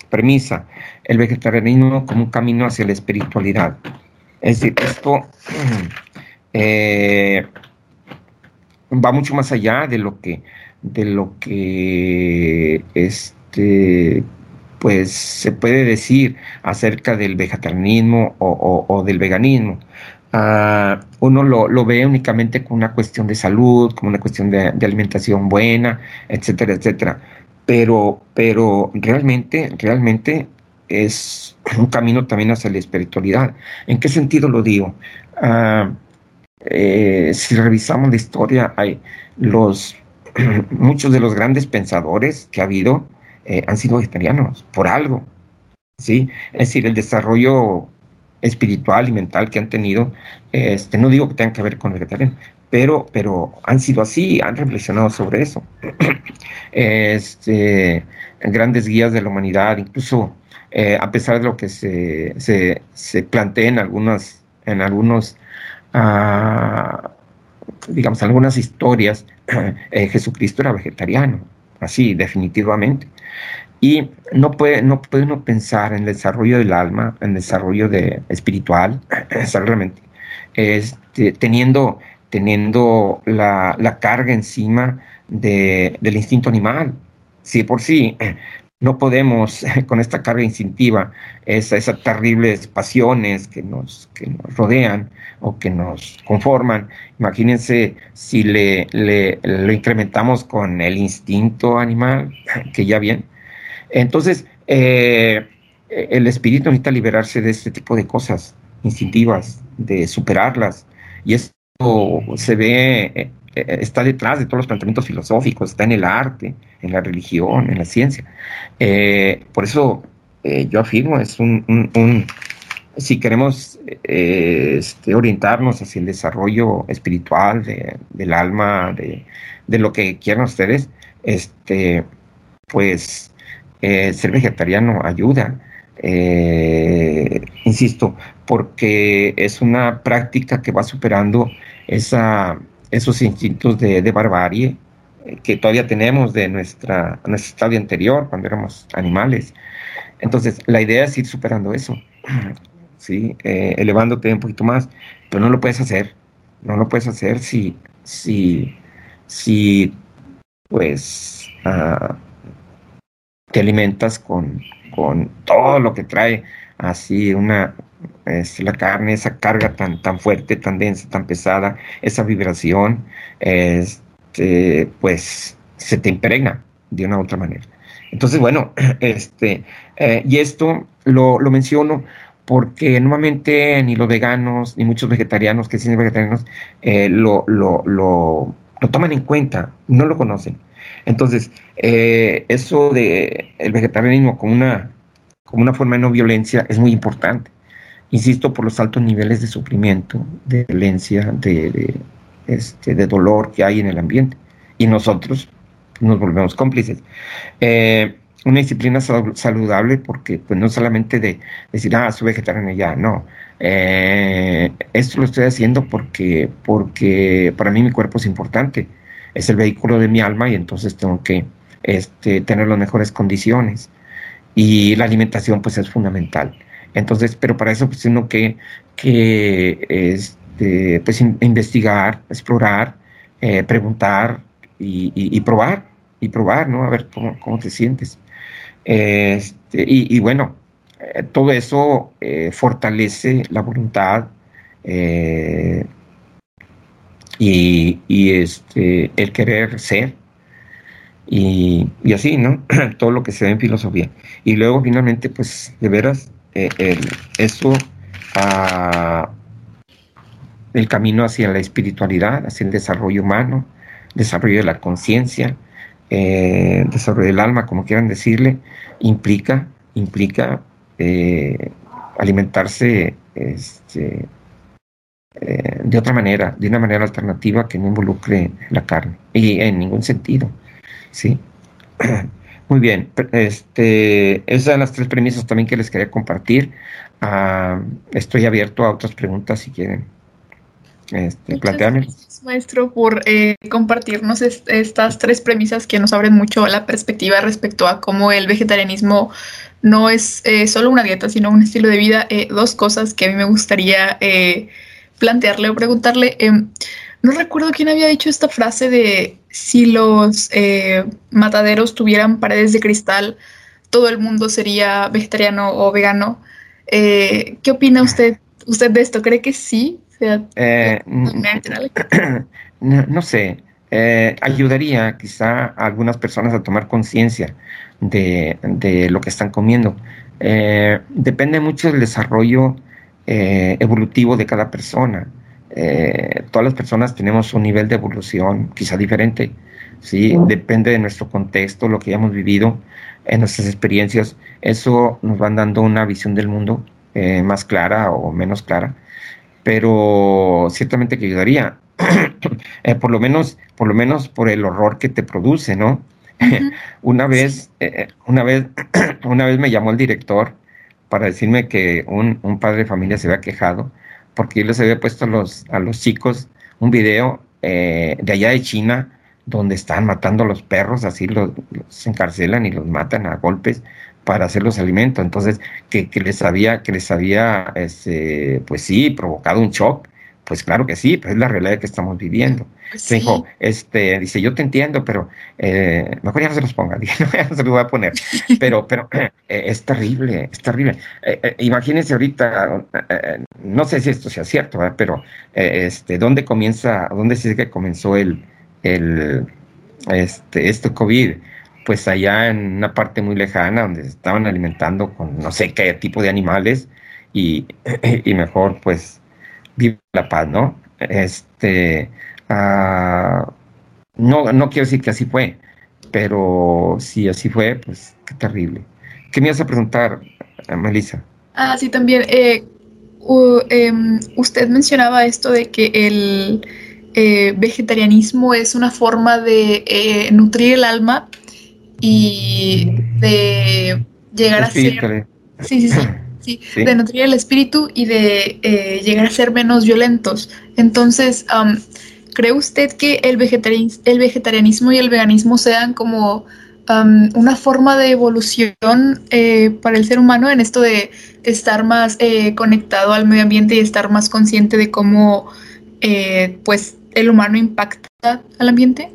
premisa, el vegetarianismo como un camino hacia la espiritualidad. Es decir, esto va mucho más allá de lo que, de lo que este, pues se puede decir acerca del vegetarianismo o, del veganismo. Ah, uno lo, ve únicamente como una cuestión de salud, como una cuestión de, alimentación buena, etcétera, etcétera. Pero, pero realmente, realmente es un camino también hacia la espiritualidad. ¿En qué sentido lo digo? Ah, eh, si revisamos la historia, hay los muchos de los grandes pensadores que ha habido eh, han sido vegetarianos por algo, sí. Es decir, el desarrollo espiritual y mental que han tenido, este, no digo que tengan que ver con el vegetariano, pero, pero han sido así, han reflexionado sobre eso. este, grandes guías de la humanidad, incluso eh, a pesar de lo que se, se, se plantea en algunas, en algunos digamos, algunas historias, eh, Jesucristo era vegetariano, así, definitivamente. Y no puede, no puede uno pensar en el desarrollo del alma, en el desarrollo de, espiritual, realmente, este, teniendo, teniendo la, la carga encima de, del instinto animal. Sí, por sí, no podemos con esta carga instintiva, esas terribles pasiones que nos, que nos rodean o que nos conforman. Imagínense si le, le, lo incrementamos con el instinto animal, que ya bien. Entonces, eh, el espíritu necesita liberarse de este tipo de cosas instintivas, de superarlas. Y esto se ve está detrás de todos los planteamientos filosóficos, está en el arte, en la religión, en la ciencia. Eh, por eso eh, yo afirmo, es un, si queremos este, orientarnos hacia el desarrollo espiritual del alma, de, lo que quieran ustedes, este, pues ser vegetariano ayuda. insisto, porque es una práctica que va superando esa esos instintos de, barbarie eh, que todavía tenemos de nuestra, nuestro estadio anterior, cuando éramos animales. Entonces, la idea es ir superando eso, ¿sí? Eh, elevándote un poquito más, pero no lo puedes hacer, no lo puedes hacer si, si, si pues, ah, te alimentas con, con todo lo que trae así una, este, la carne, esa carga tan, tan fuerte, tan densa, tan pesada, esa vibración, este, pues se te impregna de una u otra manera. Entonces, bueno, este, eh, y esto lo, menciono porque nuevamente ni los veganos, ni muchos vegetarianos que siguen vegetarianos, eh, lo, lo, lo, toman en cuenta, no lo conocen. Entonces, eh, eso de el vegetarianismo una, como una forma de no violencia es muy importante insisto, por los altos niveles de sufrimiento, de violencia, de, este, de dolor que hay en el ambiente. Y nosotros nos volvemos cómplices. Eh, una disciplina saludable porque pues no solamente de decir, ah, soy vegetariano ya, no. Eh, esto lo estoy haciendo porque, porque para mí mi cuerpo es importante, es el vehículo de mi alma y entonces tengo que este, tener las mejores condiciones. Y la alimentación pues es fundamental. Entonces, pero para eso pues uno que, que este, pues investigar, explorar, eh, preguntar y, probar, y probar, ¿no? A ver cómo, cómo te sientes. Este, y, bueno, eh, todo eso eh, fortalece la voluntad y, y, este, el querer ser. Y, y, así, ¿no? todo lo que se ve en filosofía. Y luego finalmente, pues, de veras, el, eso a el camino hacia la espiritualidad, hacia el desarrollo humano, desarrollo de la conciencia, eh, desarrollo del alma, como quieran decirle, implica, implica eh, alimentarse este, eh, de otra manera, de una manera alternativa que no involucre la carne, y en ningún sentido, ¿sí? Muy bien, este, esas son las tres premisas también que les quería compartir. Ah, estoy abierto a otras preguntas si quieren este, Gracias, maestro, por eh, compartirnos estas tres premisas que nos abren mucho la perspectiva respecto a cómo el vegetarianismo no es eh, solo una dieta, sino un estilo de vida. Eh, dos cosas que a mí me gustaría plantearle o preguntarle. No recuerdo quién había dicho esta frase de si los mataderos tuvieran paredes de cristal, todo el mundo sería vegetariano o vegano. ¿Qué opina usted, usted de esto? ¿Cree que sí? Eh, no, sé, eh, ayudaría quizá a algunas personas a tomar conciencia de, lo que están comiendo. Eh, depende mucho del desarrollo evolutivo de cada persona. Todas las personas tenemos un nivel de evolución quizá diferente. ¿sí? Depende de nuestro contexto, lo que hayamos vivido, en nuestras experiencias. Eso nos van dando una visión del mundo más clara o menos clara pero ciertamente que ayudaría. Eh, por lo menos, por lo menos por el horror que te produce, ¿no? una vez, eh, una vez, una vez me llamó el director para decirme que un, padre de familia se había quejado porque yo les había puesto a los, a los chicos un video eh, de allá de China donde están matando a los perros, así los, encarcelan y los matan a golpes para hacer los alimentos. Entonces, que, les había, que les había, este, pues sí, provocado un shock. Pues claro que sí, pues es la realidad que estamos viviendo. Pues dijo, este, dice, yo te entiendo, pero eh, mejor ya no se los ponga, dije, no, ya no se los voy a poner. Pero, pero eh, es terrible, es terrible. Eh, imagínense ahorita, no sé si esto sea cierto, pero este, ¿dónde comienza, dónde se dice que comenzó el, el, este, este COVID? pues allá en una parte muy lejana donde se estaban alimentando con no sé qué tipo de animales y, mejor pues vive la paz, ¿no? Este, ah, no, no quiero decir que así fue, pero si así fue, pues qué terrible. ¿Qué me ibas a preguntar, Melissa? Ah, sí, también. Eh, em, usted mencionaba esto de que el eh, vegetarianismo es una forma de eh, nutrir el alma y de llegar a ser... Sí, sí, sí, sí, de nutrir el espíritu y de eh, llegar a ser menos violentos. Entonces, ¿cree usted que el, el vegetarianismo y el veganismo sean como una forma de evolución eh, para el ser humano en esto de estar más eh, conectado al medio ambiente y estar más consciente de cómo pues el humano impacta al ambiente?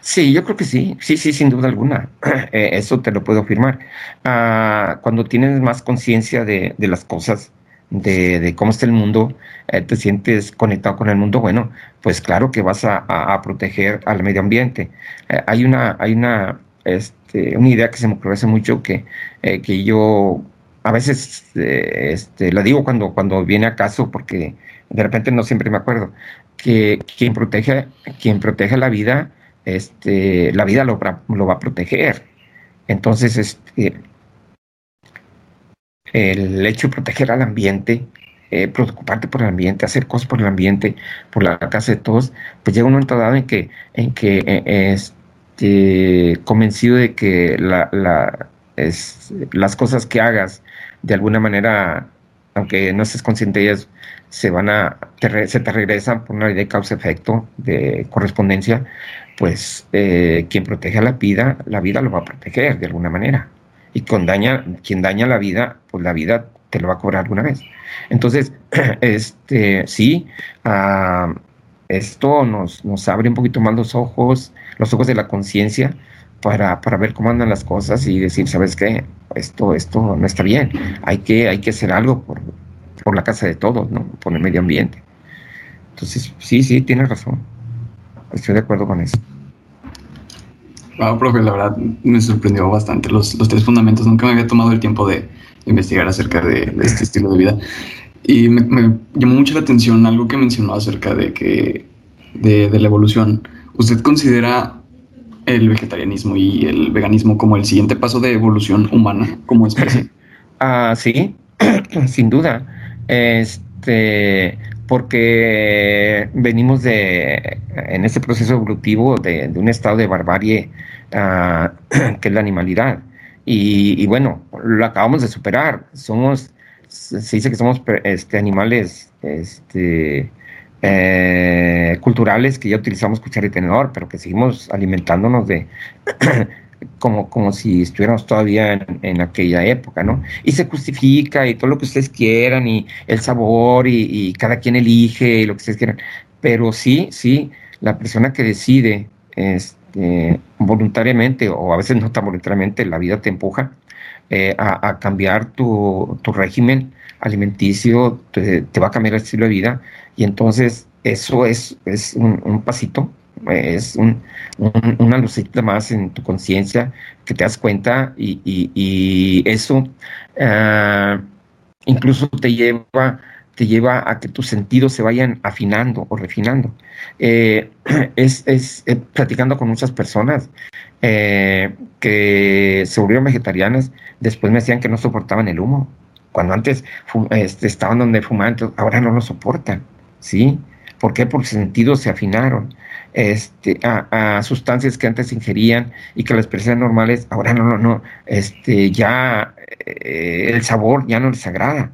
Sí, yo creo que sí, sí, sí, sin duda alguna. Eh, eso te lo puedo afirmar. Ah, cuando tienes más conciencia de, las cosas, de, cómo está el mundo, eh, te sientes conectado con el mundo, bueno, pues claro que vas a, proteger al medio ambiente. Eh, hay una, hay una, este, una idea que se me ocurre hace mucho que, que yo a veces este, la digo cuando, cuando viene a caso porque de repente no siempre me acuerdo, que quien protege, quien protege la vida este, la vida lo, va a proteger. Entonces, este, el hecho de proteger al ambiente, eh, preocuparte por el ambiente, hacer cosas por el ambiente, por la casa de todos, pues llega un momento dado en que, en que eh, este, convencido de que las cosas que hagas de alguna manera aunque no estés consciente ellas, se van a, se te regresan por una ley de causa-efecto de correspondencia, pues eh, quien protege la vida, la vida lo va a proteger de alguna manera. Y con daña, quien daña la vida, pues la vida te lo va a cobrar alguna vez. Entonces, este, sí, uh, esto nos, nos abre un poquito más los ojos, los ojos de la conciencia, para, para, ver cómo andan las cosas y decir, ¿sabes qué? Esto, esto no está bien. Hay que, hay que hacer algo por, por la casa de todos, ¿no? Por el medio ambiente. Entonces, sí, sí, tienes razón. Estoy de acuerdo con eso. Wow, profe, la verdad me sorprendió bastante los, los tres fundamentos. Nunca me había tomado el tiempo de investigar acerca de, de este estilo de vida. Y me, me, llamó mucho la atención algo que mencionó acerca de que de, de la evolución. ¿Usted considera el vegetarianismo y el veganismo como el siguiente paso de evolución humana como especie? Ah, sí, sin duda. Este, porque venimos de, en este proceso evolutivo de, un estado de barbarie uh, que es la animalidad. Y, y, bueno, lo acabamos de superar. Somos, se dice que somos este, animales este, eh, culturales que ya utilizamos cuchara y tenedor, pero que seguimos alimentándonos de como, como si estuviéramos todavía en, en, aquella época, ¿no? Y se justifica y todo lo que ustedes quieran y el sabor y, cada quien elige y lo que ustedes quieran, pero sí, sí, la persona que decide este, voluntariamente o a veces no tan voluntariamente, la vida te empuja eh, a, cambiar tu, tu régimen alimenticio, te, va a cambiar el estilo de vida y entonces eso es, es un, pasito, es un, un, una lucita más en tu conciencia que te das cuenta y, y, eso uh, incluso te lleva te lleva a que tus sentidos se vayan afinando o refinando. Eh, es, es eh, platicando con muchas personas eh, que se volvieron vegetarianas, después me decían que no soportaban el humo. Cuando antes este, estaban donde fumaban, ahora no lo soportan. ¿Sí? ¿Por qué? Porque sentidos se afinaron. Este, a, sustancias que antes ingerían y que las personas normales, ahora no, no, no, este, ya eh, el sabor ya no les agrada.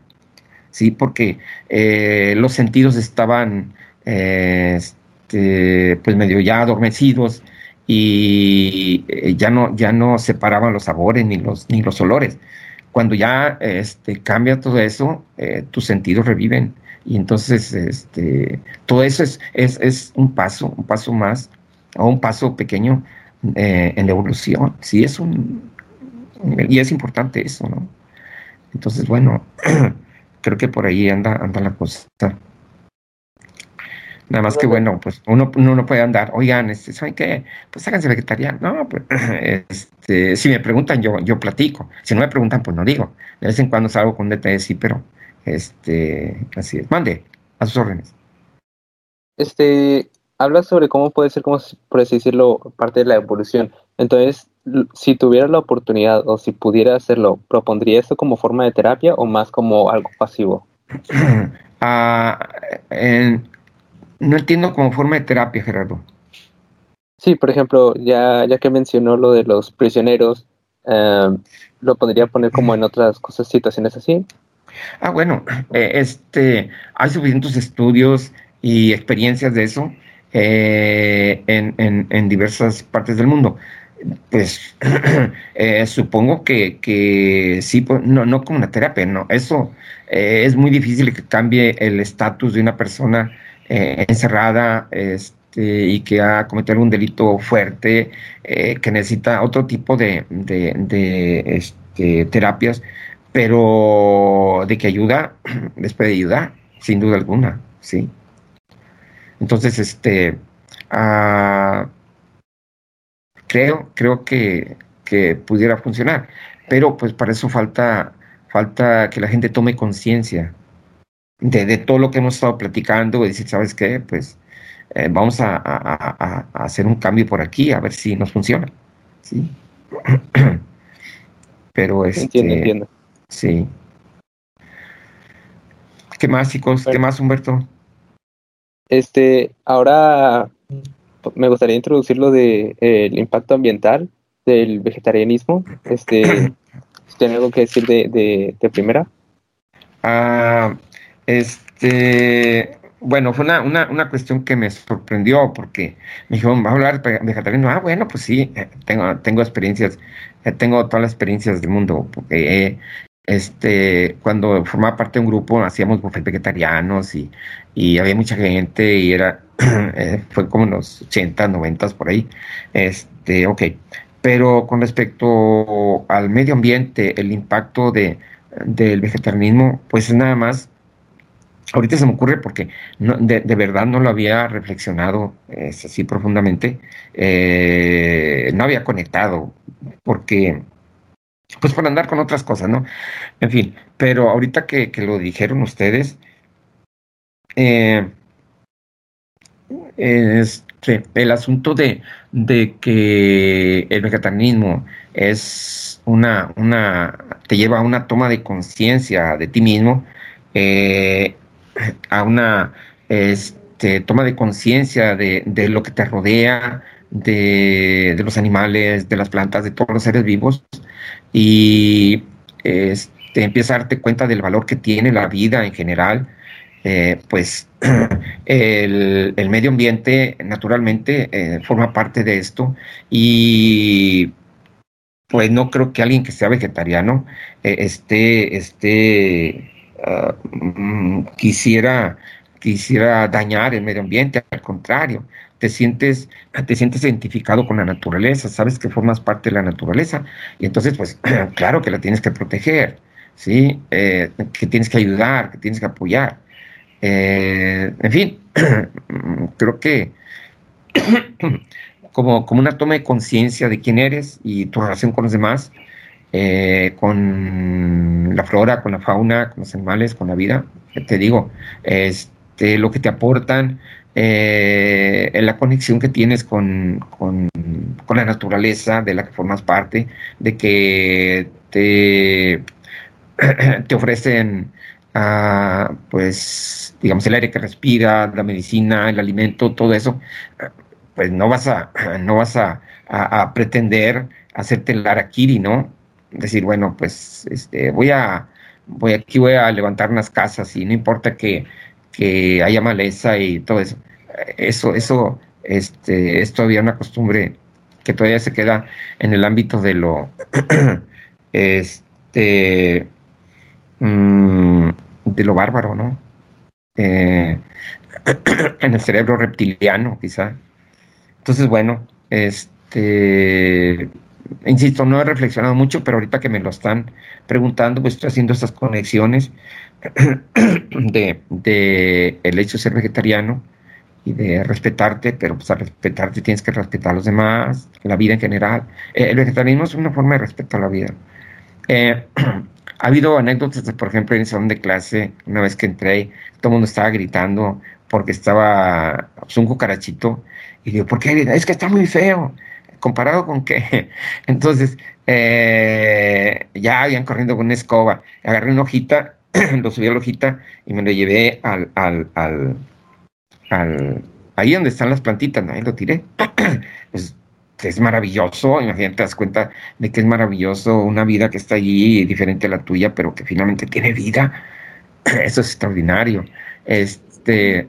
¿sí? Porque eh, los sentidos estaban este, pues medio ya adormecidos y eh, ya no, ya no separaban los sabores ni los, ni los olores. Cuando ya este, cambia todo eso, tus sentidos reviven. Y entonces este, todo eso es, es, es, un paso, un paso más, o un paso pequeño eh, en la evolución. Sí, es un. Y es importante eso, ¿no? Entonces, bueno, creo que por ahí anda, anda la cosa. Nada más que bueno, pues uno, uno no puede andar, oigan, este, ¿saben qué? Pues háganse vegetariano. No, pues, este, si me preguntan, yo, yo platico. Si no me preguntan, pues no digo. De vez en cuando salgo con detalles, sí, pero este, así es. Mande, a sus órdenes. Este, habla sobre cómo puede ser, como por así decirlo, parte de la evolución. Entonces, si tuviera la oportunidad o si pudiera hacerlo, ¿propondría esto como forma de terapia o más como algo pasivo? En, no entiendo como forma de terapia, Gerardo. Sí, por ejemplo, ya, ya que mencionó lo de los prisioneros, eh, ¿lo podría poner como en otras cosas, situaciones así? Ah, bueno, eh, este, hay suficientes estudios y experiencias de eso eh, en, en, diversas partes del mundo. Pues eh, supongo que, que sí, pues, no, no como una terapia, no, eso es muy difícil que cambie el estatus de una persona encerrada este, y que ha cometido algún delito fuerte, que necesita otro tipo de, de, de este, terapias, pero de que ayuda, les puede ayudar, sin duda alguna, sí. Entonces, este, uh, creo, creo que, que pudiera funcionar, pero pues para eso falta, falta que la gente tome conciencia de, de, todo lo que hemos estado platicando y decir, ¿sabes qué? Pues eh, vamos a, a, a, hacer un cambio por aquí, a ver si nos funciona. ¿sí? Pero este, entiendo, entiendo. Sí. ¿Qué más, chicos? Bueno, ¿Qué más, Humberto? Este, ahora me gustaría introducir lo de eh, el impacto ambiental del vegetarianismo. Este, ¿tiene algo que decir de, de, de primera? Ah, este, bueno, fue una, una, una, cuestión que me sorprendió porque me dijeron, ¿va a hablar vegetariano? Ah, bueno, pues sí, eh, tengo, tengo experiencias, eh, tengo todas las experiencias del mundo, porque este, cuando formaba parte de un grupo hacíamos buffet vegetarianos y, y había mucha gente y era, eh, fue como en los 80, 90 por ahí, este, ok, pero con respecto al medio ambiente, el impacto de, del vegetarianismo, pues nada más ahorita se me ocurre porque de, verdad no lo había reflexionado así profundamente, eh, no había conectado, porque, pues por andar con otras cosas, ¿no? En fin, pero ahorita que, lo dijeron ustedes, eh, este, el asunto de, de que el vegetarianismo es una, una, te lleva a una toma de conciencia de ti mismo, eh, a una este, toma de conciencia de, lo que te rodea, de, los animales, de las plantas, de todos los seres vivos, y este, empieza a darte cuenta del valor que tiene la vida en general, eh, pues el, medio ambiente naturalmente eh, forma parte de esto y pues no creo que alguien que sea vegetariano eh, esté, esté Ah, mm, quisiera, quisiera dañar el medio ambiente, al contrario, te sientes, te sientes identificado con la naturaleza, sabes que formas parte de la naturaleza y entonces pues claro que la tienes que proteger, ¿sí? Eh, que tienes que ayudar, que tienes que apoyar. Eh, en fin, creo que como, como una toma de conciencia de quién eres y tu relación con los demás, eh, con la flora, con la fauna, con los animales, con la vida. Te digo, este, lo que te aportan, eh, la conexión que tienes con, con, la naturaleza de la que formas parte, de que te, te ofrecen, ah, pues, digamos, el aire que respira, la medicina, el alimento, todo eso, pues no vas a, no vas a, a pretender hacerte el arakiri, ¿no? decir, bueno, pues este, voy a, voy aquí voy a levantar unas casas y no importa que, que haya maleza y todo eso. Eso, eso, este, es todavía una costumbre que todavía se queda en el ámbito de lo, este, mm, de lo bárbaro, ¿no? Eh, en el cerebro reptiliano, quizá. Entonces, bueno, este, insisto, no he reflexionado mucho, pero ahorita que me lo están preguntando, pues estoy haciendo estas conexiones de, el hecho de ser vegetariano y de respetarte, pero pues respetarte tienes que respetar a los demás, la vida en general. Eh, el vegetarianismo es una forma de respeto a la vida. Eh, ha habido anécdotas, por ejemplo, en el salón de clase, una vez que entré, todo el mundo estaba gritando porque estaba pues, un cucarachito, y digo, ¿por qué? Es que está muy feo comparado con que, entonces, eh, ya habían corriendo con una escoba, agarré una hojita, lo subí a la hojita y me lo llevé al, al, al, ahí donde están las plantitas, ahí lo tiré. pues, es maravilloso, imagínate, te das cuenta de que es maravilloso una vida que está allí diferente a la tuya, pero que finalmente tiene vida. Eso es extraordinario. Este,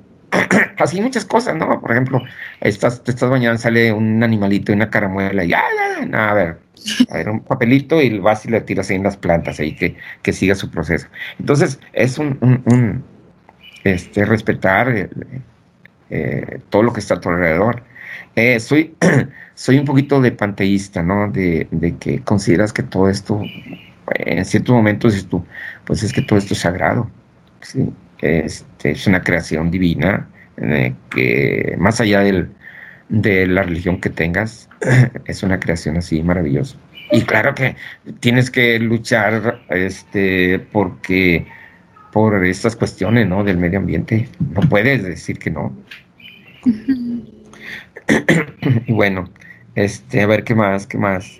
así muchas cosas, ¿no? Por ejemplo, estás, te estás bañando, sale un animalito una caramuela y, ah, a ver, a ver, un papelito y vas y le tiras ahí en las plantas, ahí que, que siga su proceso. Entonces, es un, este, respetar eh, eh, todo lo que está a tu alrededor. Eh, soy, soy un poquito de panteísta, ¿no? De, que consideras que todo esto, en ciertos momentos, dices tú, pues es que todo esto es sagrado, ¿sí? Este, es una creación divina que más allá del, de la religión que tengas, es una creación así maravillosa. Y claro que tienes que luchar este, porque por estas cuestiones ¿no? del medio ambiente. No puedes decir que no. y bueno, este, a ver qué más, qué más.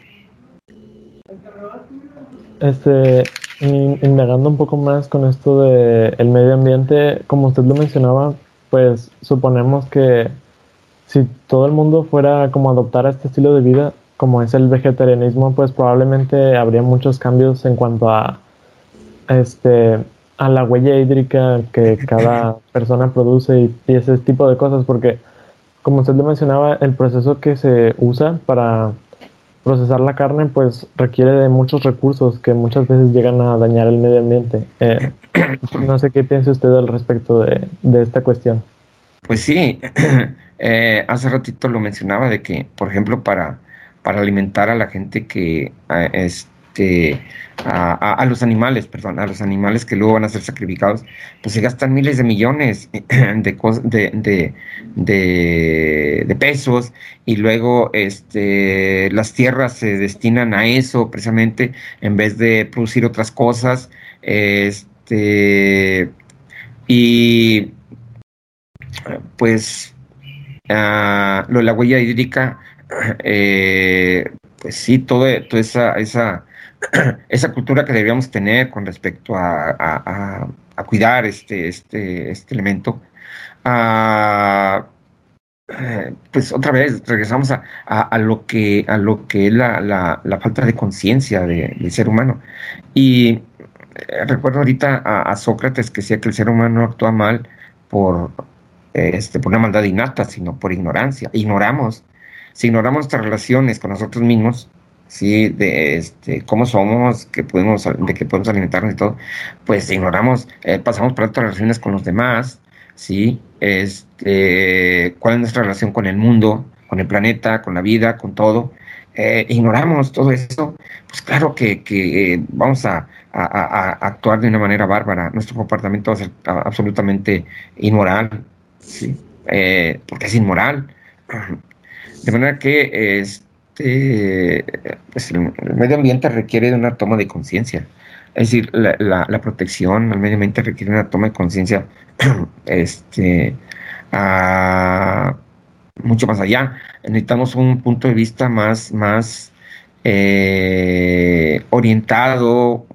Este, indagando un poco más con esto del el medio ambiente, como usted lo mencionaba, pues suponemos que si todo el mundo fuera como adoptar este estilo de vida, como es el vegetarianismo, pues probablemente habría muchos cambios en cuanto a este a la huella hídrica que cada persona produce y, y ese tipo de cosas, porque como usted le mencionaba, el proceso que se usa para procesar la carne pues requiere de muchos recursos que muchas veces llegan a dañar el medio ambiente. Eh, no sé qué piensa usted al respecto de, de esta cuestión. Pues sí, eh, hace ratito lo mencionaba de que, por ejemplo, para, para alimentar a la gente que este, a, a, los animales, perdón, a los animales que luego van a ser sacrificados, pues se gastan miles de millones de, de, pesos y luego este, las tierras se destinan a eso precisamente en vez de producir otras cosas. Este, y pues uh, lo de la huella hídrica, eh, pues sí, todo, toda esa, esa esa cultura que deberíamos tener con respecto a, a, a cuidar este, este, este elemento. Uh, pues otra vez regresamos a, a, lo que a lo que es la, la, la falta de conciencia de, del ser humano y eh, recuerdo ahorita a, Sócrates que decía que el ser humano no actúa mal por este por una maldad innata sino por ignorancia. Ignoramos si ignoramos nuestras relaciones con nosotros mismos sí, de este, cómo somos, que podemos, de que podemos alimentarnos y todo, pues ignoramos, eh, pasamos por altas relaciones con los demás, sí, este, cuál es nuestra relación con el mundo, con el planeta, con la vida, con todo, eh, ignoramos todo eso, pues claro que, que eh, vamos a, actuar de una manera bárbara, nuestro comportamiento va a ser absolutamente inmoral, sí, porque es inmoral. De manera que es, este, pues el, medio ambiente requiere de una toma de conciencia. Es decir, la, la, protección al medio ambiente requiere una toma de conciencia este, mucho más allá. Necesitamos un punto de vista más, más eh, orientado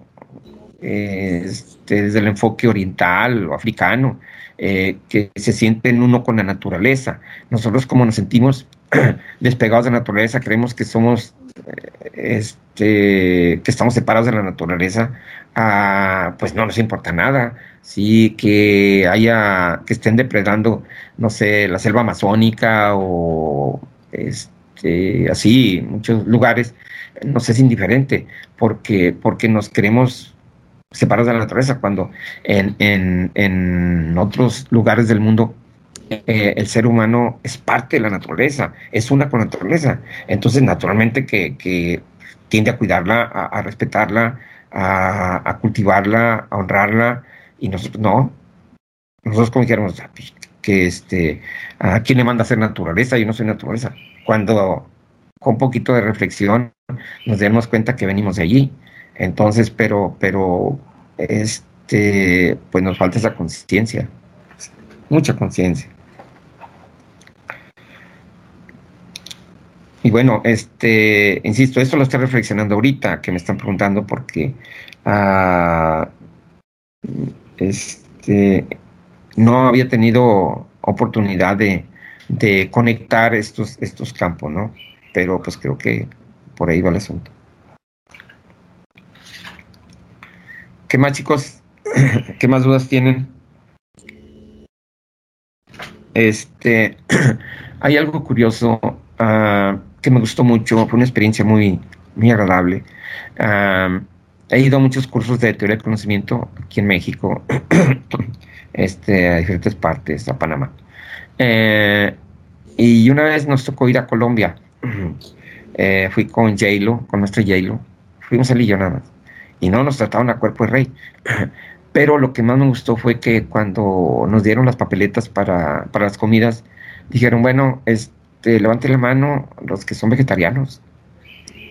este, desde el enfoque oriental o africano, eh, que se siente en uno con la naturaleza. Nosotros como nos sentimos despegados de la naturaleza, creemos que somos, eh, este, que estamos separados de la naturaleza, ah, pues no nos importa nada. Sí, que haya, que estén depredando, no sé, la selva amazónica o este, así, muchos lugares, nos es indiferente, porque, porque nos queremos separados de la naturaleza, cuando en, en, en otros lugares del mundo eh, el ser humano es parte de la naturaleza, es una con la naturaleza. Entonces, naturalmente que, tiende a cuidarla, a, respetarla, a, cultivarla, a honrarla, y nosotros no. Nosotros como dijéramos, pues, que este, ¿a quién le manda a ser naturaleza? Yo no soy naturaleza. Cuando con un poquito de reflexión nos damos cuenta que venimos de allí. Entonces, pero, pero, este, pues nos falta esa conciencia, mucha conciencia. Y bueno, este, insisto, esto lo estoy reflexionando ahorita, que me están preguntando porque uh, este, no había tenido oportunidad de, de, conectar estos, estos campos, ¿no? Pero pues creo que por ahí va el asunto. ¿Qué más, chicos? ¿Qué más dudas tienen? Este, hay algo curioso. Uh, que me gustó mucho, fue una experiencia muy, muy agradable. he ido a muchos cursos de teoría del conocimiento aquí en México, este, a diferentes partes, a Panamá. Eh, y una vez nos tocó ir a Colombia. Eh, fui con J-Lo, con nuestra J-Lo. Fuimos a y. Y no nos trataron a cuerpo de rey. Pero lo que más me gustó fue que cuando nos dieron las papeletas para, para las comidas, dijeron, bueno, este levante la mano los que son vegetarianos.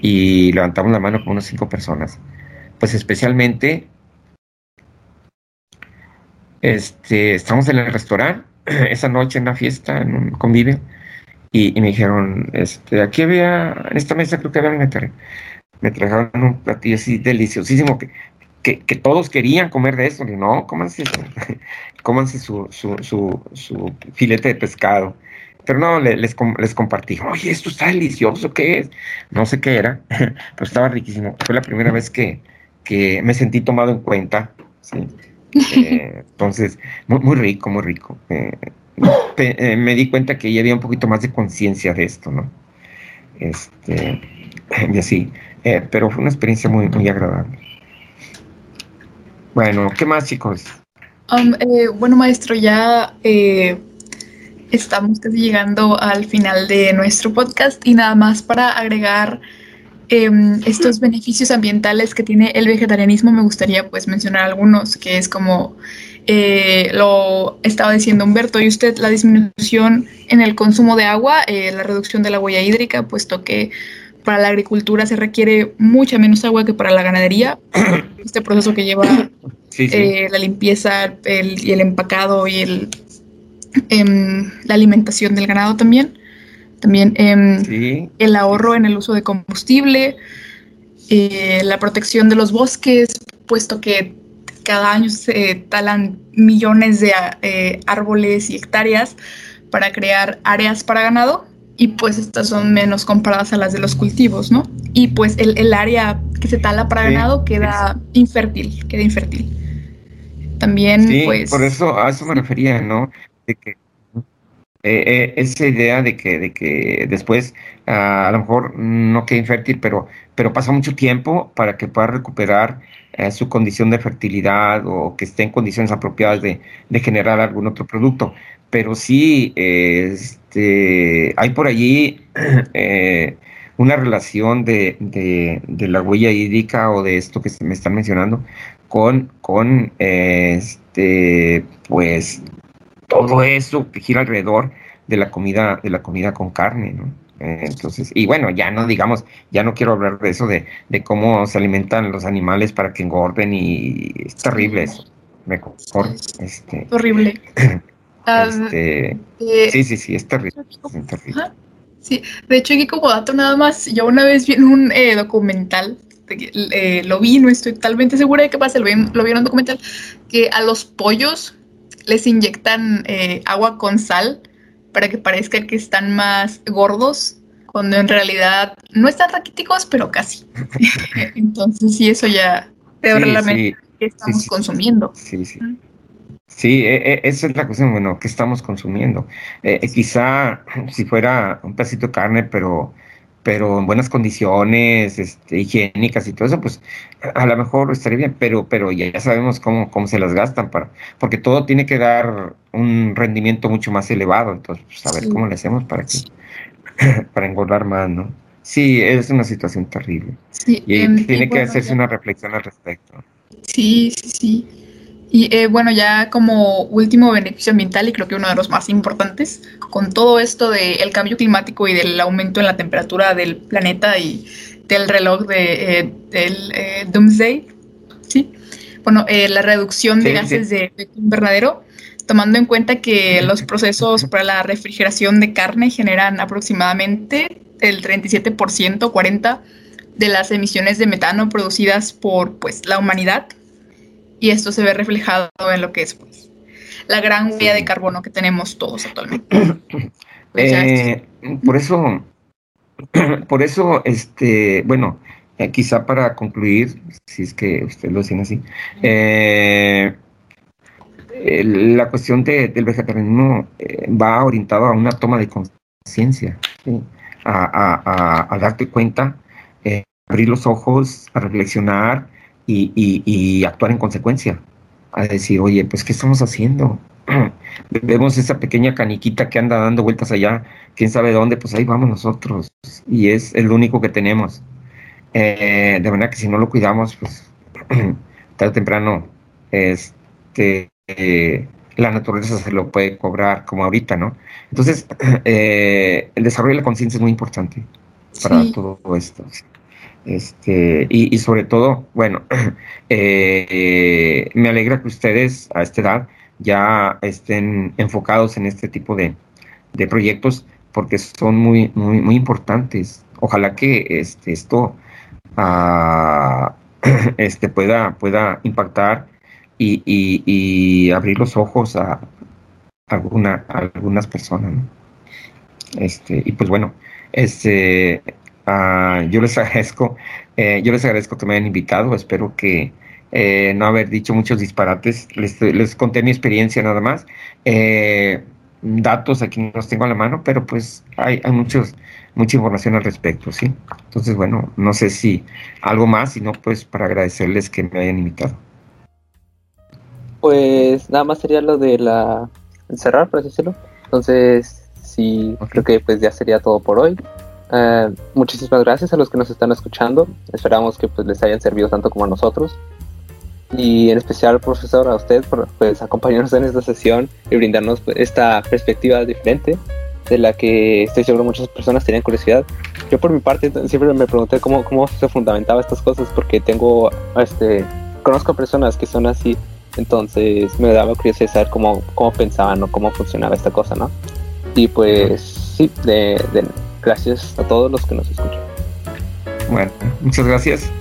Y levantamos la mano como unas cinco personas. Pues especialmente, este, estamos en el restaurante esa noche en la fiesta, en un convivio, y, me dijeron, este, aquí había, en esta mesa creo que había vegetariano. Me trajeron un platillo así deliciosísimo que, que, todos querían comer de eso. No, cómanse, cómanse su, su, su, su filete de pescado pero no, les, les compartí, oye, esto está delicioso, ¿qué es? No sé qué era, pero estaba riquísimo. Fue la primera vez que, que me sentí tomado en cuenta, ¿sí? Eh, entonces, muy, muy rico, muy rico. Eh, eh, me di cuenta que ya había un poquito más de conciencia de esto, ¿no? Este, y así. Pero fue una experiencia muy, muy agradable. Bueno, ¿qué más, chicos? Um, bueno, maestro, ya estamos casi llegando al final de nuestro podcast y nada más para agregar Em, estos beneficios ambientales que tiene el vegetarianismo, me gustaría pues mencionar algunos, que es como eh, lo estaba diciendo Humberto y usted, la disminución en el consumo de agua, eh, la reducción de la huella hídrica, puesto que para la agricultura se requiere mucha menos agua que para la ganadería. Este proceso que lleva eh, la limpieza y el empacado y el, em, la alimentación del ganado también. También em, el ahorro en el uso de combustible, eh, la protección de los bosques, puesto que cada año se talan millones de eh, árboles y hectáreas para crear áreas para ganado y pues estas son menos comparadas a las de los cultivos, ¿no? Y pues el, área que se tala para ganado queda infértil, queda infértil. También, pues... Por eso, a eso me refería, ¿no? De que eh, eh, esa idea de que, de que después ah, a lo mejor no quede infértil, pero, pero pasa mucho tiempo para que pueda recuperar eh, su condición de fertilidad o que esté en condiciones apropiadas de, generar algún otro producto. Pero sí, este, hay por allí una relación de, de, la huella hídrica o de esto que me están mencionando con, con este, pues todo eso que gira alrededor de la comida, de la comida con carne, ¿no? Eh, entonces, y bueno, ya no digamos, ya no quiero hablar de eso, de, de cómo se alimentan los animales para que engorden y es terrible eso. Mejor, este. Horrible. este, eh, sí, sí, sí, es terrible. Sí, de hecho aquí como dato nada más, yo una vez vi en un eh, documental, lo vi, no estoy totalmente segura de qué pasa, lo vi, lo vi en un documental, que a los pollos les inyectan eh, agua con sal para que parezca que están más gordos, cuando en realidad no están raquíticos, pero casi. Entonces, sí, eso ya te sí, la mente que estamos consumiendo. Sí, sí. Sí, e, e, esa es la cuestión, bueno, ¿qué estamos consumiendo? Eh, quizá si fuera un pedacito de carne, pero pero en buenas condiciones este, higiénicas y todo eso, pues a lo mejor estaría bien, pero, pero ya sabemos cómo, cómo se las gastan, para, porque todo tiene que dar un rendimiento mucho más elevado, entonces pues, a ver cómo le hacemos para que para engordar más, ¿no? Sí, es una situación terrible. y em, tiene que hacerse una reflexión al respecto. Sí, sí, sí. Y eh, bueno, ya como último beneficio ambiental, y creo que uno de los más importantes, con todo esto del cambio climático y del aumento en la temperatura del planeta y del reloj de, eh, del eh, Doomsday, ¿sí? Bueno, la reducción de gases de efecto invernadero, tomando en cuenta que los procesos para la refrigeración de carne generan aproximadamente el 37%, 40% de las emisiones de metano producidas por pues, la humanidad y esto se ve reflejado en lo que es pues, la gran huella de carbono que tenemos todos actualmente. Pues eh, por eso, por eso, este, bueno, eh, quizá para concluir, si es que usted lo dicen así, eh, la cuestión del vegetarianismo va orientado a una toma de conciencia, a, a, darte cuenta, abrir los ojos, a reflexionar y, actuar en consecuencia. A decir, oye, pues, ¿qué estamos haciendo? Vemos esa pequeña caniquita que anda dando vueltas allá, quién sabe dónde, pues ahí vamos nosotros. Y es el único que tenemos. Eh, de manera que si no lo cuidamos, pues tarde o temprano, este, la naturaleza se lo puede cobrar como ahorita, ¿no? Entonces, eh, el desarrollo de la conciencia es muy importante para todo esto. Este, y, sobre todo, bueno, eh, me alegra que ustedes a esta edad ya estén enfocados en este tipo de, proyectos porque son muy, muy, muy importantes. Ojalá que este, esto ah, este, pueda, pueda impactar y, abrir los ojos a, alguna, algunas personas. Este, y pues bueno, este, Ah, yo les agradezco, eh, yo les agradezco que me hayan invitado. Espero que, eh, no haber dicho muchos disparates. Les, les conté mi experiencia nada más. Eh, datos aquí no los tengo a la mano, pero pues hay, hay muchos, mucha información al respecto, ¿sí? Entonces, bueno, no sé si algo más, si no, pues para agradecerles que me hayan invitado. Pues nada más sería lo de la cerrar, por así decirlo. Entonces, sí, creo que pues ya sería todo por hoy. Eh, muchísimas gracias a los que nos están escuchando. Esperamos que pues les hayan servido tanto como a nosotros. Y en especial, profesor, a usted por pues, acompañarnos en esta sesión y brindarnos pues, esta perspectiva diferente de la que estoy seguro muchas personas tenían curiosidad. Yo por mi parte siempre me pregunté cómo, cómo se fundamentaba estas cosas porque tengo, este, conozco personas que son así, entonces me daba curiosidad saber cómo, cómo pensaban o cómo funcionaba esta cosa, ¿no? Y pues sí, de, de, gracias a todos los que nos escuchan. Bueno, muchas gracias.